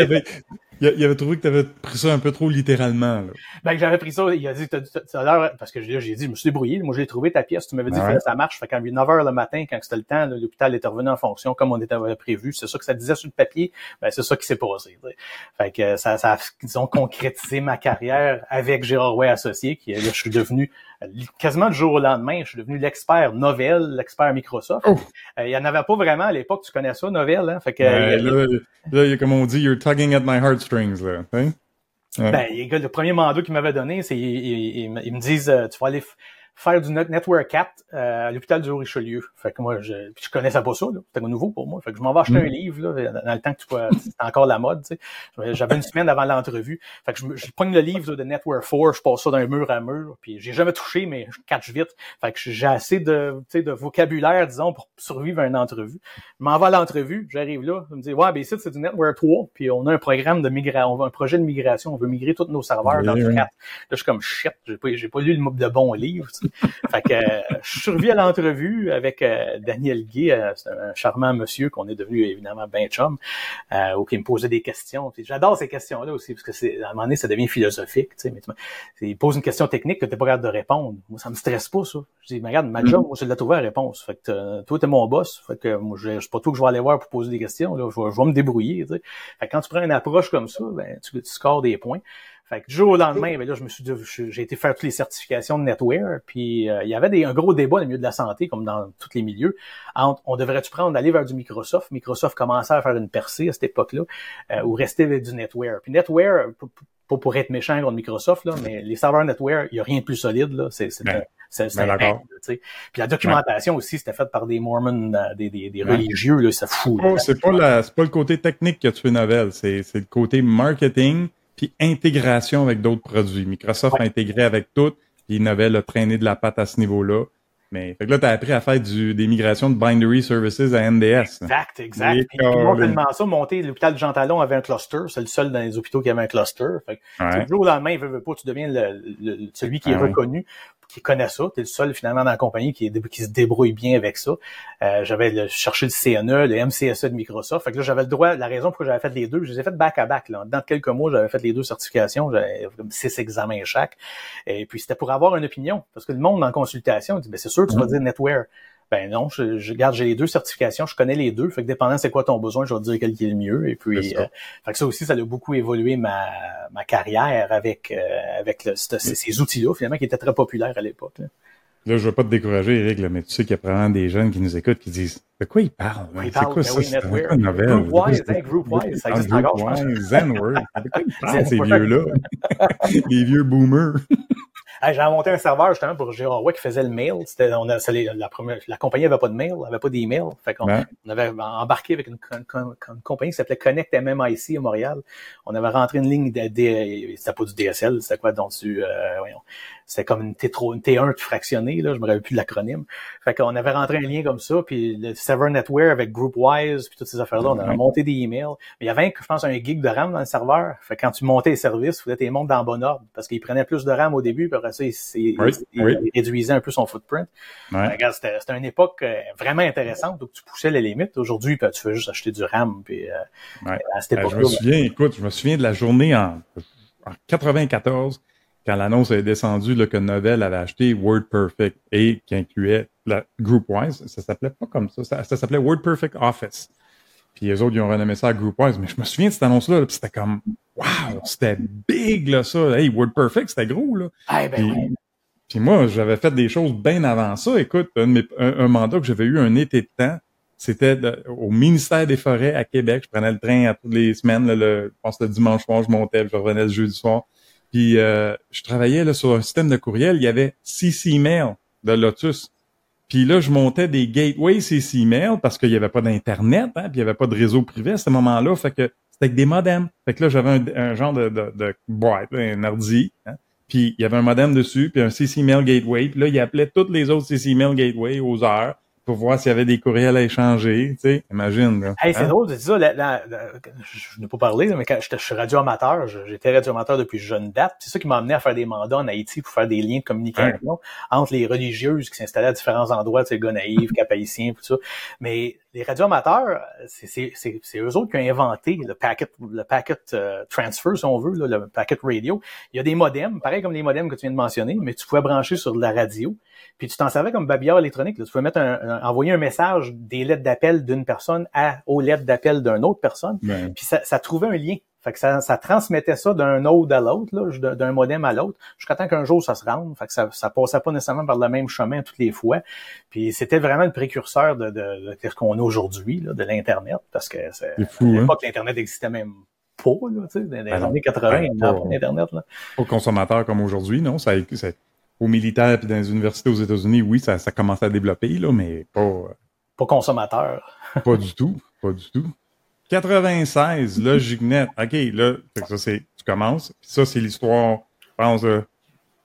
il, avait trouvé que tu avais pris ça un peu trop littéralement. Là. Ben, j'avais pris ça, il a dit, t'as, t'as l'air, parce que j'ai dit, je me suis débrouillé, moi j'ai trouvé ta pièce, tu m'avais dit que ça marche, fait qu'à 9 h le matin, quand c'était le temps, l'hôpital était revenu en fonction comme on était prévu, c'est ça que ça disait sur le papier, ben c'est ça qui s'est passé. Fait que ça, ça a, disons, concrétisé ma carrière avec Gérard Way associé, qui là, je suis devenu quasiment du jour au lendemain, je suis devenu l'expert Novell, l'expert Microsoft. Euh, il y en avait pas vraiment à l'époque, tu connais ça, Novell, hein? Fait que, là, là, comme on dit, you're tugging at my heartstrings, là. Hein? Ben, le premier mandat qu'ils m'avaient donné, c'est ils, ils, me disent euh, tu vas aller faire du Network 4 euh, à l'hôpital du Richelieu. Fait que moi, je, je connaissais pas ça, c'était nouveau pour moi. Fait que je m'en vais acheter mm. un livre, là, dans le temps que tu c'était encore la mode, tu sais. J'avais une semaine avant l'entrevue. Fait que je, je prends le livre de Network 4, je passe ça d'un mur à mur, puis j'ai jamais touché, mais je catch vite. Fait que j'ai assez de, tu sais, de vocabulaire, disons, pour survivre à une entrevue. Je m'en vais à l'entrevue, j'arrive là, je me dis, ouais, ben ici, c'est du Network 3, puis on a un programme de migration, on veut un projet de migration, on veut migrer tous nos serveurs dans le 4. Là, je suis comme shit, j'ai pas, j'ai pas lu le, de bon livre, fait que euh, je suis revu à l'entrevue avec euh, Daniel Guy, euh, c'est un charmant monsieur qu'on est devenu évidemment ben chum, ou qui me posait des questions. J'adore ces questions-là aussi, parce que c'est à un moment donné, ça devient philosophique. Tu sais, mais il pose une question technique que tu n'es pas capable de répondre. Moi, ça me stresse pas, ça. Je dis, mais regarde, ma job, moi, c'est de la trouver la réponse. Fait que toi, t'es mon boss. Fait que moi, je sais pas tout que je vais aller voir pour poser des questions. Là. Je, vais, me débrouiller. Tu sais. Fait que quand tu prends une approche comme ça, ben, tu, tu scores des points. Fait que du jour au lendemain, ben là, je me suis j'ai été faire toutes les certifications de Netware, puis euh, il y avait des, un gros débat dans le milieu de la santé, comme dans tous les milieux, entre on devrait-tu prendre d'aller vers du Microsoft? Microsoft commençait à faire une percée à cette époque-là, euh, ou rester avec du Netware. Puis Netware, pas pour être méchant contre Microsoft, là, mais les serveurs Netware, il n'y a rien de plus solide. Là. C'est, c'est, ben, c'est, ben, Puis la documentation aussi, c'était faite par des Mormons, euh, des, des, des religieux, là, ça fout. Oh, c'est pas la, c'est pas le côté technique que tu fais nouvelle, c'est, c'est le côté marketing puis intégration avec d'autres produits. Microsoft a intégré avec tout, puis Novell a traîné de la patte à ce niveau-là. Mais fait que là, tu as appris à faire du, des migrations de binary services à NDS. Exact, exact. Puis, moi, tellement ça, monter, l'hôpital de Jean Talon avait un cluster. C'est le seul dans les hôpitaux qui avait un cluster. Fait que, ouais. du jour au lendemain, il veut, veut pas, tu deviens le, celui qui est ah reconnu qui connaît ça. Tu es le seul finalement dans la compagnie qui, qui se débrouille bien avec ça. Euh, j'avais cherché le CNE, le MCSE de Microsoft. Fait que là, j'avais le droit, la raison pour j'avais fait les deux, je les ai fait back à back. Là. Dans quelques mois, j'avais fait les deux certifications, j'avais six examens chaque. Et puis c'était pour avoir une opinion. Parce que le monde en consultation dit ben, c'est sûr tu vas mm-hmm. dire Netware. Ben non, je, je garde, j'ai les deux certifications, je connais les deux. Fait que dépendant c'est quoi ton besoin, je vais te dire quel qui est le mieux. Et puis, euh, fait que ça aussi, ça a beaucoup évolué ma, ma carrière avec euh, avec le, ces, outils-là finalement qui étaient très populaires à l'époque. Là. je veux pas te décourager, Eric, là, mais tu sais qu'il y a probablement des jeunes qui nous écoutent qui disent De quoi ils parlent? c'est quoi ben ça? c'est quoi nouvelle? Groupwise, hein, Groupwise, ça existe encore, Zenword. De quoi ils parlent, ces vieux-là? les vieux boomers. J'ai inventé un serveur justement pour Gérard qui faisait le mail. C'était, on a, la, première, la compagnie avait pas de mail, avait pas d'email. Fait qu'on on avait embarqué avec une, compagnie qui s'appelait Connect MMIC à Montréal. On avait rentré une ligne de, de c'était pas du DSL, c'était quoi donc du, euh, voyons, c'était comme une, T une T1 fractionnée, là, je me rappelle plus de l'acronyme. Fait qu'on avait rentré un lien comme ça, puis le server netware avec GroupWise, puis toutes ces affaires-là, on avait monté des emails. Mais il y avait, je pense, un gig de RAM dans le serveur. Fait que quand tu montais les services, il fallait que tu montes dans le bon ordre, parce qu'il prenait plus de RAM au début, puis après ça, il, réduisait un peu son footprint. C'était une époque euh, vraiment intéressante, donc tu poussais les limites. Aujourd'hui, ben, tu fais juste acheter du RAM, puis euh, à cette époque Je me souviens, écoute, je me souviens de la journée en, en 94 quand l'annonce est descendue là, que Novell avait acheté WordPerfect et qui incluait la GroupWise, ça s'appelait pas comme ça, ça, s'appelait WordPerfect Office. Puis les autres, ils ont renommé ça à GroupWise, mais je me souviens de cette annonce-là, puis c'était comme, wow, c'était big, là, ça. Hey, WordPerfect, c'était gros, là. Ah, ben, puis, moi, j'avais fait des choses bien avant ça. Écoute, un, mandat que j'avais eu un été de temps, c'était au ministère des Forêts à Québec. Je prenais le train à toutes les semaines. le, je pense le dimanche soir, je montais, je revenais le jeudi soir. Puis euh, je travaillais là, sur un système de courriel, il y avait CC Mail de Lotus. Puis là, je montais des gateways CC Mail parce qu'il n'y avait pas d'Internet, hein, puis il n'y avait pas de réseau privé à ce moment-là. Fait que c'était avec des modems. Fait que là, j'avais un, genre de, de, de boîte, un ordi. Hein, puis il y avait un modem dessus, puis un CC Mail Gateway. Puis là, il appelait toutes les autres CC Mail Gateway aux heures pour voir s'il y avait des courriels à échanger, tu sais, imagine. Là. Hey, c'est hein? drôle, c'est ça, je n'ai pas parlé, mais quand je suis radio-amateur, j'étais radio-amateur depuis jeune date, c'est ça qui m'a amené à faire des mandats en Haïti pour faire des liens de communication entre les religieuses qui s'installaient à différents endroits, tu sais, gars naïfs, cap tout ça. Mais les radioamateurs, c'est eux autres qui ont inventé le packet, le packet euh, transfer, si on veut, le packet radio. Il y a des modems, pareil comme les modems que tu viens de mentionner, mais tu pouvais brancher sur de la radio. Puis tu t'en servais comme babillard électronique. Tu pouvais mettre un, envoyer un message des lettres d'appel d'une personne à, aux lettres d'appel d'une autre personne. Puis ça, ça trouvait un lien. Fait que ça, ça transmettait ça d'un node à l'autre, d'un modem à l'autre, jusqu'à temps qu'un jour ça se rende. Fait que ça, ça passait pas nécessairement par le même chemin toutes les fois. Puis c'était vraiment le précurseur de, de, ce qu'on a aujourd'hui, de l'Internet, parce que c'est hein? pas que l'Internet existait même pas, là, tu sais, dans les ben années 80, ben, il n'y avait pas d'Internet. Là. Aux consommateurs comme aujourd'hui, non? Ça, ça, aux militaires puis dans les universités aux États-Unis, oui, ça, ça commençait à développer, là, mais pas... Euh, pas consommateur. pas du tout, pas du tout. 96, LogicNet. OK, là, ça, c'est, tu commences. ça, c'est l'histoire, je pense, euh,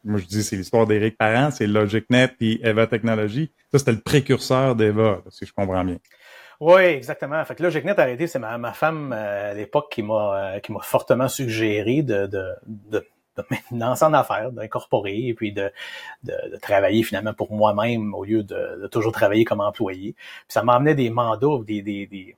moi, je dis, c'est l'histoire d'Éric Parent, c'est LogicNet et Eva Technologies. Ça, c'était le précurseur d'Eva, si je comprends bien. Oui, exactement. Fait que LogicNet arrêté, c'est ma, ma femme euh, à l'époque qui m'a euh, qui m'a fortement suggéré de, de, de de en affaires, d'incorporer et puis de, de, de, travailler finalement pour moi-même au lieu de, de, toujours travailler comme employé. Puis ça m'emmenait des mandats, des, des, des,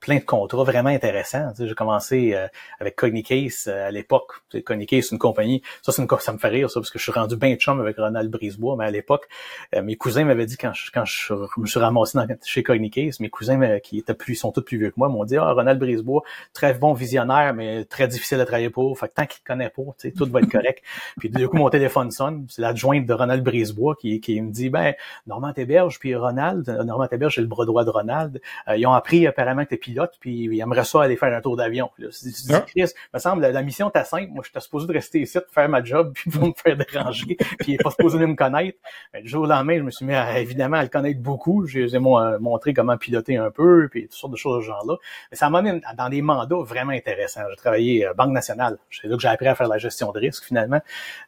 plein de contrats vraiment intéressants. Tu sais, j'ai commencé euh, avec Cognicase euh, à l'époque. Cognicase, c'est une compagnie. Ça, c'est une ça me fait rire, ça, parce que je suis rendu bien chum avec Ronald Brisebois, mais à l'époque, euh, mes cousins m'avaient dit quand je, quand je, me suis ramassé dans, chez Cognicase, mes cousins qui étaient plus, sont tous plus vieux que moi, m'ont dit Ah, Ronald Brisebois, très bon visionnaire, mais très difficile à travailler pour. Fait que tant qu'il te connaît pas, tu sais, tout va être correct. puis du coup, mon téléphone sonne, c'est l'adjointe de Ronald Brisebois qui, qui me dit Ben, Normand Téberge puis Ronald, Normand Téberge, c'est le bras droit de Ronald. ils ont appris apparemment que puis il aimerait ça aller faire un tour d'avion. Là, ah. Chris, me semble, la, mission t'a simple. Moi, j'étais supposé de rester ici, de faire ma job, puis pour me faire déranger, puis il est pas supposé de me connaître. Mais, du jour au lendemain, je me suis mis à, évidemment à le connaître beaucoup. J'ai euh, montré comment piloter un peu, puis toutes sortes de choses de ce genre-là. Mais ça m'a dans des mandats vraiment intéressants. J'ai travaillé à euh, Banque nationale. C'est là que j'ai appris à faire la gestion de risque, finalement.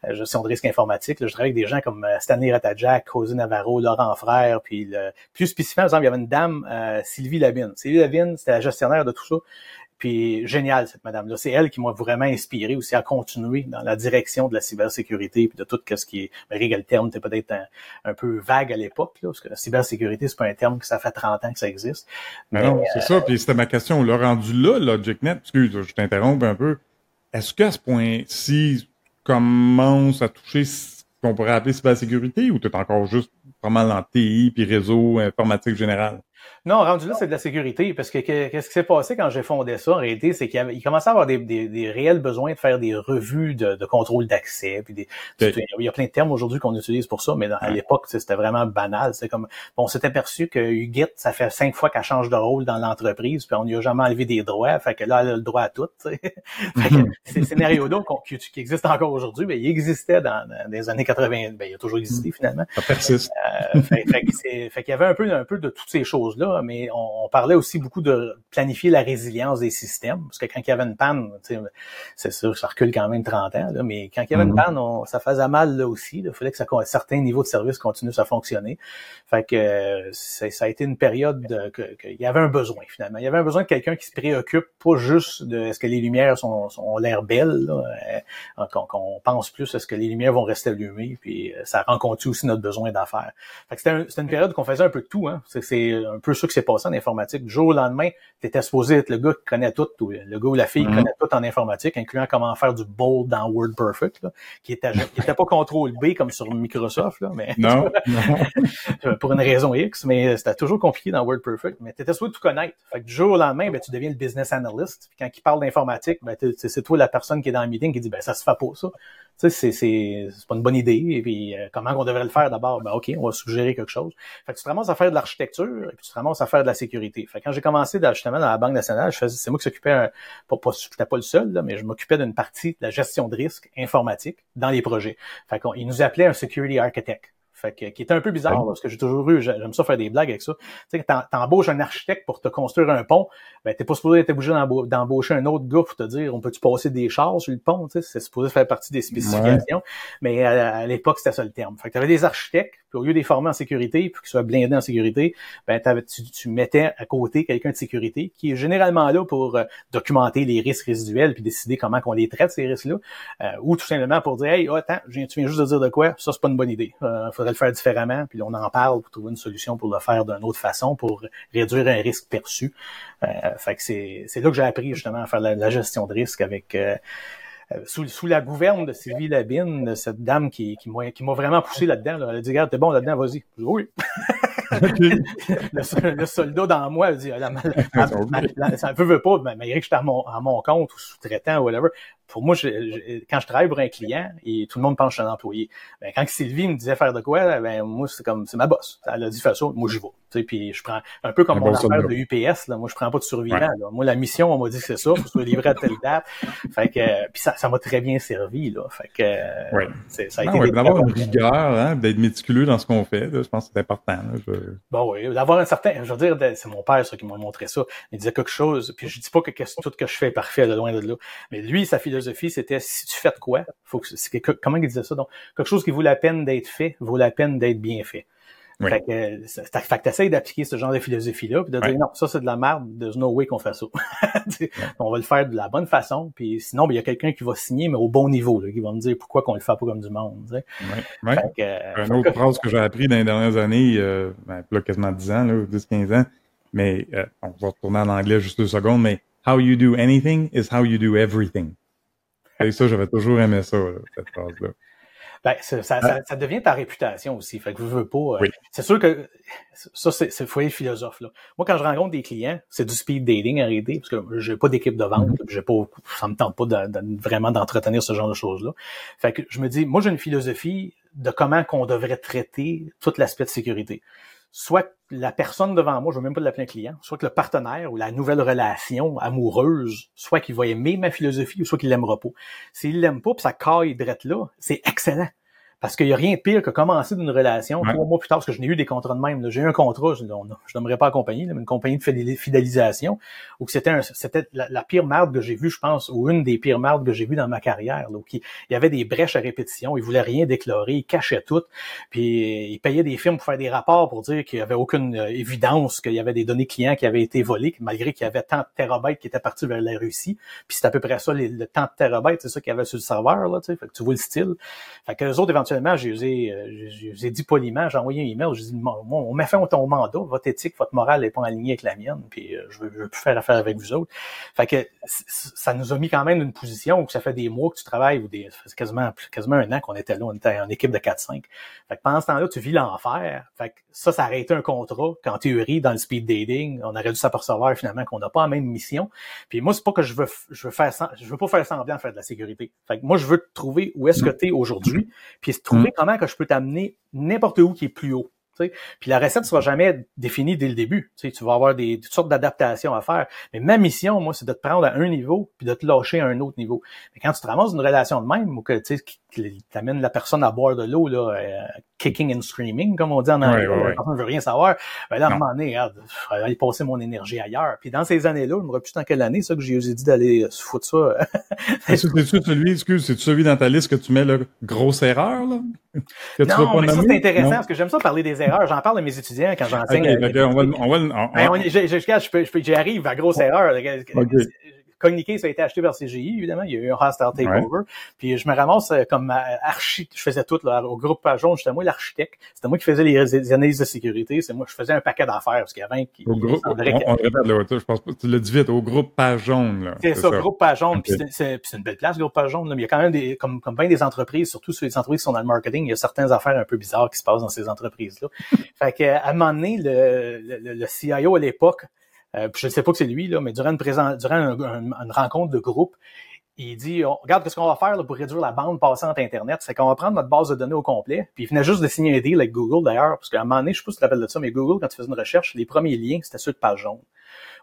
La euh, gestion de risque informatique. Là, je travaillais avec des gens comme Stanley Ratajak, José Navarro, Laurent Frère, puis le, plus spécifiquement, par exemple, il y avait une dame, Sylvie Labine. Sylvie Labine, c'était la gestionnaire de tout ça. Puis génial cette madame-là. C'est elle qui m'a vraiment inspiré aussi à continuer dans la direction de la cybersécurité puis de tout ce qui est. Que le terme était peut-être un, peu vague à l'époque, parce que la cybersécurité, c'est pas un terme que ça fait 30 ans que ça existe. Mais, non, c'est ça. Puis c'était ma question. Le rendu là, LogicNet, excuse, je t'interromps un peu. Est-ce qu'à ce, point-ci, commence à toucher ce qu'on pourrait appeler cybersécurité ou tu es encore juste pas mal dans TI puis réseau informatique général? Non, rendu là, c'est de la sécurité. Parce que qu'est-ce qui s'est passé quand j'ai fondé ça, en réalité, c'est qu'il commençait à avoir des, des, des, réels besoins de faire des revues de, de contrôle d'accès. Puis des, Il y a plein de termes aujourd'hui qu'on utilise pour ça, mais à l'époque, c'était vraiment banal. C'est comme bon, on s'est aperçu que Huguette, ça fait cinq fois qu'elle change de rôle dans l'entreprise, puis on n'y a jamais enlevé des droits. Fait que là, elle a le droit à tout. fait que mm-hmm. ces scénarios-là qui, qui, existent encore aujourd'hui, ben, ils existaient dans, dans, les années 80. Ben, il a toujours existé finalement. Ça persiste. Euh, fait, fait, fait qu'il y avait un peu, un peu de toutes ces choses-là mais on, parlait aussi beaucoup de planifier la résilience des systèmes, parce que quand il y avait une panne, c'est sûr, ça recule quand même 30 ans, là, mais quand il y avait une mhm. panne, ça faisait mal là aussi. Il fallait que ça, un certain niveau de service continue à fonctionner. Fait que ça a été une période qu'il y avait un besoin finalement. Il y avait un besoin de quelqu'un qui se préoccupe pas juste de est-ce que les lumières sont, ont l'air belles, euh, qu'on pense plus est-ce que les lumières vont rester allumées, puis euh, ça rencontre aussi notre besoin d'affaires. Fait que c'était une période qu'on faisait un peu de tout. Hein. C'est un peu ça qui s'est passé en informatique. Du jour au lendemain, tu étais supposé être le gars qui connaît tout, ou le gars ou la fille qui mhm. connaît tout en informatique, incluant comment faire du bold dans WordPerfect, là, qui était, qui était pas contrôle B comme sur Microsoft, là, mais non, pour une raison X, mais c'était toujours compliqué dans WordPerfect. Mais tu étais supposé tout connaître. Fait que du jour au lendemain, ben, tu deviens le business analyst. Puis quand il parle d'informatique, ben, c'est toi la personne qui est dans le meeting qui dit ben ça se fait pas ça sais, c'est, pas une bonne idée. Et puis, euh, comment on devrait le faire d'abord? Ben, OK, on va suggérer quelque chose. Fait que tu te ramasses à faire de l'architecture et puis tu te ramasses à faire de la sécurité. Fait que quand j'ai commencé justement dans la Banque nationale, je faisais, c'est moi qui s'occupais, pas, pas, j'étais pas le seul, là, mais je m'occupais d'une partie de la gestion de risque informatique dans les projets. Fait qu'il nous appelait un security architect. Fait que, qui était un peu bizarre, parce que j'ai toujours eu, j'aime ça faire des blagues avec ça. Tu sais, t'embauches un architecte pour te construire un pont, ben, t'es pas supposé être obligé d'embaucher un autre gars pour te dire, on peut-tu passer des chars sur le pont, tu sais, c'est supposé faire partie des spécifications. Mais à, l'époque, c'était ça le terme. Fait que t'avais des architectes, puis au lieu des former en sécurité, puis qu'ils soient blindés en sécurité, ben tu, tu, mettais à côté quelqu'un de sécurité qui est généralement là pour euh, documenter les risques résiduels puis décider comment qu'on les traite ces risques-là, euh, ou tout simplement pour dire hey, oh, attends, tu viens juste de dire de quoi, ça c'est pas une bonne idée, il euh, faudrait le faire différemment, puis on en parle pour trouver une solution pour le faire d'une autre façon pour réduire un risque perçu. fait que c'est là que j'ai appris justement à faire la, gestion de risque avec sous, sous, la gouverne de Sylvie Labine, cette dame qui, qui m'a vraiment poussé là-dedans. Elle a dit, regarde, t'es bon là-dedans, vas-y. Oui. le, soldat dans moi dit, ça ne veut pas, malgré que j'étais à mon, à mon compte ou sous-traitant ou whatever, pour moi, je, quand je travaille pour un client et tout le monde pense que je suis un employé, ben, quand Sylvie me disait faire de quoi, ben, moi, c'est comme, c'est ma boss. Elle a dit faire ça, moi, je vais. Tu sais, puis je prends un peu comme mon affaire de UPS, là, moi, je prends pas de survivant. Moi, la mission, on m'a dit que c'est ça, faut se livrer à telle date. Fait que, puis ça, ça m'a très bien servi, là. Fait que, ouais. ça a été d'avoir une rigueur, hein, d'être méticuleux dans ce qu'on fait, je pense que c'est important. Là, je... Bon, oui, d'avoir un certain, je veux dire, c'est mon père, ça, qui m'a montré ça. Il disait quelque chose, puis je dis pas que, que tout ce que je fais est parfait, de loin de là. Mais lui, sa philosophie, c'était si tu fais de quoi, faut que, comment il disait ça? Donc, quelque chose qui vaut la peine d'être fait, vaut la peine d'être bien fait. Fait que, fait que t'essayes d'appliquer ce genre de philosophie-là, puis de dire non, ça c'est de la merde, there's no way qu'on fait ça. On va le faire de la bonne façon, puis sinon, ben, il y a quelqu'un qui va signer, mais au bon niveau, là, qui va me dire pourquoi qu'on le fait pas comme du monde. Tu sais. Que, Une autre phrase que j'ai appris dans les dernières années, euh, ben, là, quasiment 10 ans, 10-15 ans, mais euh, on va retourner en anglais juste deux secondes, mais How you do anything is how you do everything. Et ça, j'avais toujours aimé ça, cette phrase-là. Ben, ça, ça, ça, devient ta réputation aussi. Fait que je veux pas. Euh, c'est sûr que ça, c'est le foyer philosophe. Là. Moi, quand je rencontre des clients, c'est du speed dating arrêté, parce que j'ai pas d'équipe de vente, mm-hmm. j'ai pas, ça me tente pas de, vraiment d'entretenir ce genre de choses-là. Fait que je me dis, moi, j'ai une philosophie de comment qu'on devrait traiter tout l'aspect de sécurité soit la personne devant moi, je veux même pas l'appeler un client, soit que le partenaire ou la nouvelle relation amoureuse, soit qu'il va aimer ma philosophie ou soit qu'il l'aimera pas. S'il l'aime pas, puis ça caille drette là, c'est excellent. Parce qu'il n'y a rien de pire que commencer d'une relation trois mois plus tard, parce que je n'ai eu des contrats de même. J'ai eu un contrat, je n'aimerais pas accompagner, mais une compagnie de fidélisation, où c'était c'était la, pire merde que j'ai vue, je pense, ou une des pires merdes que j'ai vues dans ma carrière. Là, il y avait des brèches à répétition, ils voulaient rien déclarer, ils cachaient tout, puis ils payaient des firmes pour faire des rapports pour dire qu'il n'y avait aucune euh, évidence qu'il y avait des données clients qui avaient été volées, malgré qu'il y avait tant de terabytes qui étaient partis vers la Russie. Puis c'est à peu près ça, le temps de terabytes, c'est ça qu'il y avait sur le serveur, là, tu sais, fait que tu vois le style. Fait que les autres, éventuellement, je les ai, euh, je dit poliment, j'ai envoyé un email, j'ai dit, on m'a fait ton mandat, votre éthique, votre morale n'est pas alignée avec la mienne, puis euh, je veux, veux plus faire affaire avec vous autres. Fait que ça nous a mis quand même une position où ça fait des mois que tu travailles, ou des, quasiment, quasiment un an qu'on était là, on était en équipe de 4-5. Fait que pendant ce temps-là, tu vis l'enfer. Fait que ça, ça aurait été un contrat qu'en théorie, dans le speed dating, on aurait dû s'apercevoir finalement qu'on n'a pas la même mission. Puis moi, c'est pas que je veux, je veux faire, je veux pas faire semblant de faire de la sécurité. Fait que moi, je veux te trouver où est-ce que tu es aujourd'hui, puis trouver comment que je peux t'amener n'importe où qui est plus haut. Puis la recette sera jamais définie dès le début. Tu vas avoir des, toutes sortes d'adaptations à faire. Mais ma mission, moi, c'est de te prendre à un niveau puis de te lâcher à un autre niveau. Mais quand tu te ramasses une relation de même ou que tu amènes la personne à boire de l'eau, là, euh, kicking and screaming, comme on dit en anglais, la personne ne veut rien savoir, ben là, à un moment donné, regarde, aller passer mon énergie ailleurs. Puis dans ces années-là, je me rappelle plus dans quelle année, ça, que j'ai dit d'aller se foutre ça. c'est-tu celui, excuse, c'est celui dans ta liste que tu mets, là, grosse erreur, là? non, mais ça, c'est intéressant, parce que j'aime ça parler des erreurs. J'en parle à mes étudiants quand j'enseigne. Okay, on va, on va, ben, j'arrive à grosse erreur. Communiqué, ça a été acheté par CGI, évidemment. Il y a eu un hostile takeover. Puis je me ramasse euh, comme euh, archi, je faisais tout là, au groupe Pajon. J'étais moi l'architecte. C'était moi qui faisais les, analyses de sécurité. C'est moi, je faisais un paquet d'affaires parce qu'il y avait un qui. Au groupe, on, répète là, je pense pas, tu l'as dit vite, au groupe Pajon, là. C'est ça, groupe Pajon. Puis c'est une belle place, groupe Pajon. Là, mais il y a quand même des, comme, comme bien des entreprises, surtout sur les entreprises qui sont dans le marketing, il y a certaines affaires un peu bizarres qui se passent dans ces entreprises-là. fait que, à un moment donné, le, le, le CIO à l'époque, euh, je ne sais pas que c'est lui, là, mais durant, une, durant une rencontre de groupe, il dit regarde ce qu'on va faire là, pour réduire la bande passante Internet, c'est qu'on va prendre notre base de données au complet. Puis il venait juste de signer un deal avec Google d'ailleurs, parce qu'à un moment donné, je sais pas si tu te rappelles de ça, mais Google, quand tu faisais une recherche, les premiers liens, c'était ceux de page jaune.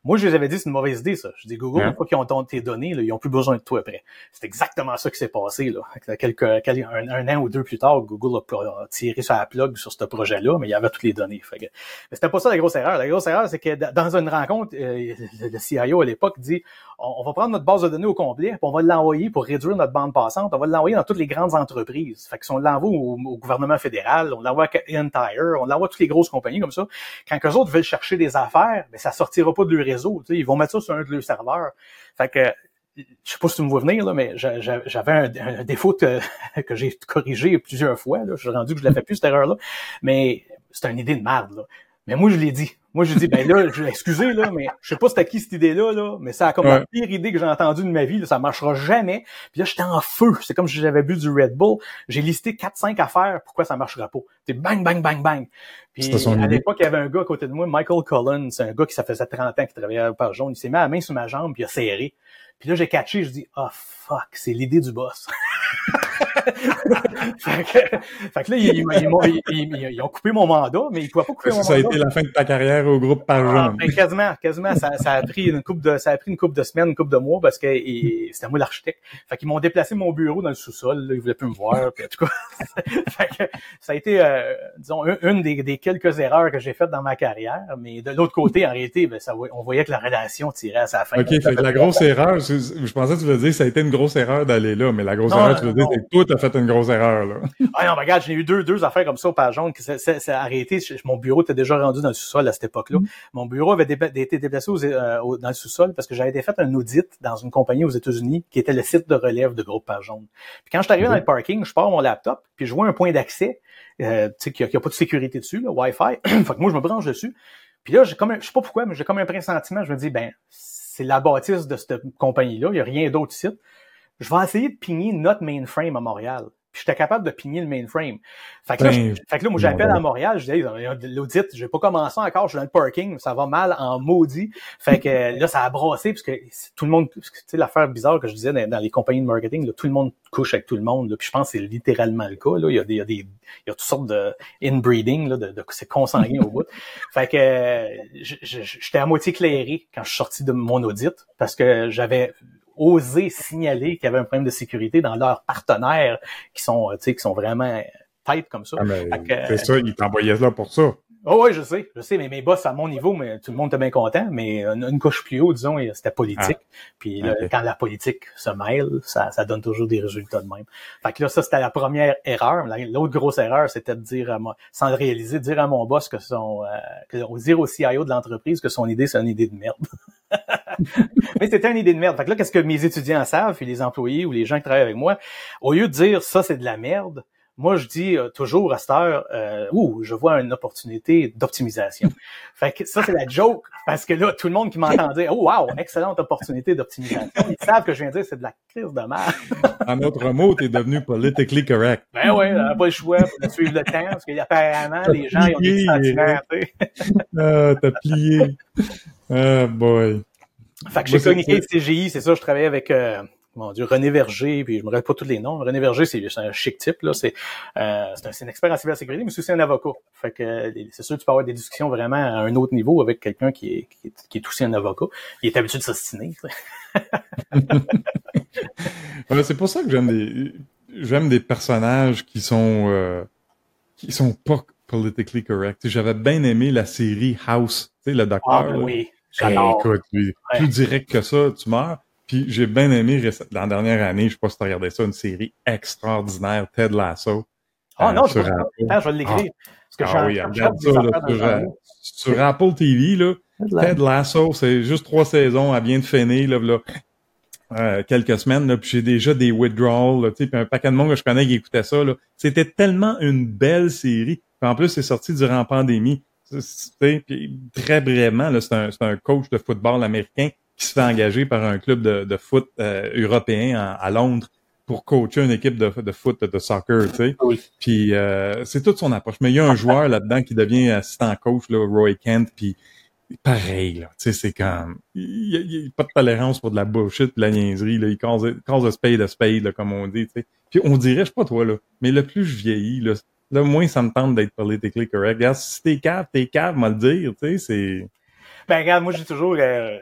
Moi, je les avais dit, c'est une mauvaise idée, ça. Je dis, Google, une fois qu'ils ont tes données, là, ils ont plus besoin de toi après. C'est exactement ça qui s'est passé, là. Quelques, un, an ou deux plus tard, Google a, tiré sa plug sur ce projet-là, mais il y avait toutes les données. Fait que, mais c'était pas ça la grosse erreur. La grosse erreur, c'est que dans une rencontre, euh, le CIO à l'époque dit, on, va prendre notre base de données au complet, puis on va l'envoyer pour réduire notre bande passante, on va l'envoyer dans toutes les grandes entreprises. Fait que si on l'envoie au, gouvernement fédéral, on l'envoie à Entire, on l'envoie à toutes les grosses compagnies comme ça, quand eux autres veulent chercher des affaires, ben ça sortira pas de leur Ils vont mettre ça sur un de leurs serveurs. Fait que je sais pas si tu me vois venir, là, mais j'avais un, défaut que, j'ai corrigé plusieurs fois. Je suis rendu que je l'ai fait plus, cette erreur-là. Mais c'est une idée de merde. Mais moi, je l'ai dit. Moi, je dis, ben là, je, excusez, là, mais je sais pas c'était qui cette idée-là, là, mais c'est comme la pire idée que j'ai entendue de ma vie, là, ça marchera jamais. Puis là, j'étais en feu. C'est comme si j'avais bu du Red Bull. J'ai listé 4-5 affaires pourquoi ça marchera pas? C'est bang, bang, bang, bang. Puis à l'époque, il y avait un gars à côté de moi, Michael Cullen, c'est un gars qui ça faisait 30 ans qu'il travaillait par jaune. Il s'est mis la main sur ma jambe, puis il a serré. Puis là, j'ai catché, je dis, oh fuck, c'est l'idée du boss. fait, que, fait, que, là, ils, ont coupé mon mandat, mais ils pouvaient pas couper mon ça mandat. Ça a été la fin de ta carrière au groupe par ah, ben, quasiment, quasiment. Ça, ça, a pris une coupe de, ça a pris une coupe de semaines, une coupe de mois parce que c'était moi l'architecte. Fait qu'ils m'ont déplacé mon bureau dans le sous-sol. Là, ils voulaient plus me voir. Puis, en tout cas, fait que, ça a été, euh, disons, une, des, des, quelques erreurs que j'ai faites dans ma carrière. Mais de l'autre côté, en réalité, ben, ça, on voyait que la relation tirait à sa fin. Ok, fait la grosse erreur, je, pensais que tu veux dire, ça a été une grosse erreur d'aller là, mais la grosse erreur, tu veux dire, c'est que toi, t'as fait une grosse erreur, là. ah non, regarde, j'ai eu deux, deux affaires comme ça au page jaune, a arrêté. Mon bureau était déjà rendu dans le sous-sol à cette époque-là. Mm. Mon bureau avait été déplacé euh, dans le sous-sol parce que j'avais été fait un audit dans une compagnie aux États-Unis qui était le site de relève de groupe page jaune. Puis quand je suis arrivé dans le parking, je pars mon laptop, puis je vois un point d'accès, euh, tu sais, qu'il n'y a, pas de sécurité dessus, là, Wi-Fi. fait que moi, je me branche dessus. Puis là, j'ai comme un, je sais pas pourquoi, mais j'ai comme un pressentiment. Je me dis, ben, c'est la bâtisse de cette compagnie-là. Il n'y a rien d'autre ici je vais essayer de pigner notre mainframe à Montréal. Puis j'étais capable de pigner le mainframe. Fait que là, ben, fait que là moi, j'appelle à Montréal, je dis, l'audit, j'ai pas commencé encore, je suis dans le parking, ça va mal en maudit. Fait que là, ça a brassé, parce que tout le monde, tu sais, l'affaire bizarre que je disais dans, les compagnies de marketing, là, tout le monde couche avec tout le monde, là, puis je pense que c'est littéralement le cas, là. Il y a des, il y a des, il y a toutes sortes de inbreeding, là, de, de c'est consanguin au bout. Fait que, j'étais à moitié éclairé quand je suis sorti de mon audit, parce que j'avais osé signaler qu'il y avait un problème de sécurité dans leurs partenaires qui sont, tu sais, qui sont vraiment têtes comme ça. Ah, c'est ça, ils t'envoyaient là pour ça. Oh oui, je sais, je sais, mais mes boss à mon niveau, mais tout le monde était bien content, mais une, couche plus haut, disons, c'était politique. Ah. Puis quand la politique se mêle, ça, ça donne toujours des résultats de même. Fait que là, ça, c'était la première erreur. L'autre grosse erreur, c'était de dire à moi, sans le réaliser, de dire à mon boss que son, euh, que, dire au CIO de l'entreprise que son idée, c'est une idée de merde. mais c'était une idée de merde. Fait que là, qu'est-ce que mes étudiants savent, puis les employés ou les gens qui travaillent avec moi, au lieu de dire ça, c'est de la merde, moi, je dis euh, toujours à cette heure, euh, ouh, je vois une opportunité d'optimisation. fait que ça, c'est la joke, parce que là, tout le monde qui m'entendait, oh wow, excellente opportunité d'optimisation, ils savent que je viens de dire, c'est de la crise de merde. en autre mot, t'es devenu politically correct. Ben oui, on pas le choix pour suivre le temps, parce qu'apparemment, les gens, ils ont des sentiments, Ah, t'as plié. Ah, boy. Fait que j'ai communiqué le CGI, c'est ça, je travaillais avec... Euh, mon Dieu, René Verger, puis je me rappelle pas tous les noms. René Verger, c'est un chic type, là. C'est euh, un, un, expert en cybersécurité, mais c'est aussi un avocat. Fait que c'est sûr que tu peux avoir des discussions vraiment à un autre niveau avec quelqu'un qui est, qui, est, qui est aussi un avocat. Il est habitué de s'ostiner. c'est pour ça que j'aime des j'aime des personnages qui sont euh, qui sont pas politically correct. J'avais bien aimé la série House, tu sais, le docteur. Ah, ben oui. Écoute, plus direct que ça, tu meurs. Puis j'ai bien aimé la dernière année, je sais pas si tu as regardé ça, une série extraordinaire, Ted Lasso. Ah non, je, je vais l'écrire. Ah, ah oui, regarde ça sur, euh, sur, Apple TV, là. Ted Lasso, c'est juste trois saisons, elle vient de finir, là, là euh, quelques semaines, là, puis j'ai déjà des withdrawals, tu sais, puis un paquet de monde que je connais qui écoutait ça, là. C'était tellement une belle série. Puis en plus, c'est sorti durant la pandémie. Puis très brièvement, c'est un, un coach de football américain qui se fait engager par un club de, de foot euh, européen à, Londres pour coacher une équipe de, de foot, de soccer, tu sais. Puis euh, c'est toute son approche. Mais il y a un joueur là-dedans qui devient assistant coach, là, Roy Kent, puis pareil, là. Tu sais, c'est comme... Il n'y a, pas de tolérance pour de la bullshit, de la niaiserie, là. Il cause, cause spade de spade, là, comme on dit, tu sais. Puis on dirait, je sais pas toi, là, mais le plus je vieillis, là, le moins ça me tente d'être politically correct. Regarde, si t'es cave, t'es cave, moi le dire, tu sais, c'est... Ben regarde, moi j'ai toujours euh,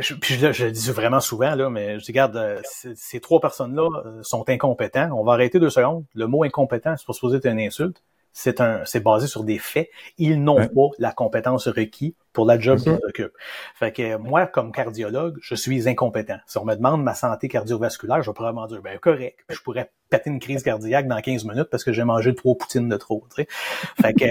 je, puis je, je, le dis vraiment souvent, là, mais je dis, regarde, euh, ces trois personnes-là euh, sont incompétents. On va arrêter deux secondes. Le mot incompétent, c'est pour supposer être une insulte. C'est un, c'est basé sur des faits. Ils n'ont pas la compétence requise pour la job qu'ils occupent. Fait que moi, comme cardiologue, je suis incompétent. Si on me demande ma santé cardiovasculaire, je vais probablement dire, ben correct, je pourrais péter une crise cardiaque dans 15 minutes parce que j'ai mangé trois poutines de trop. Fait que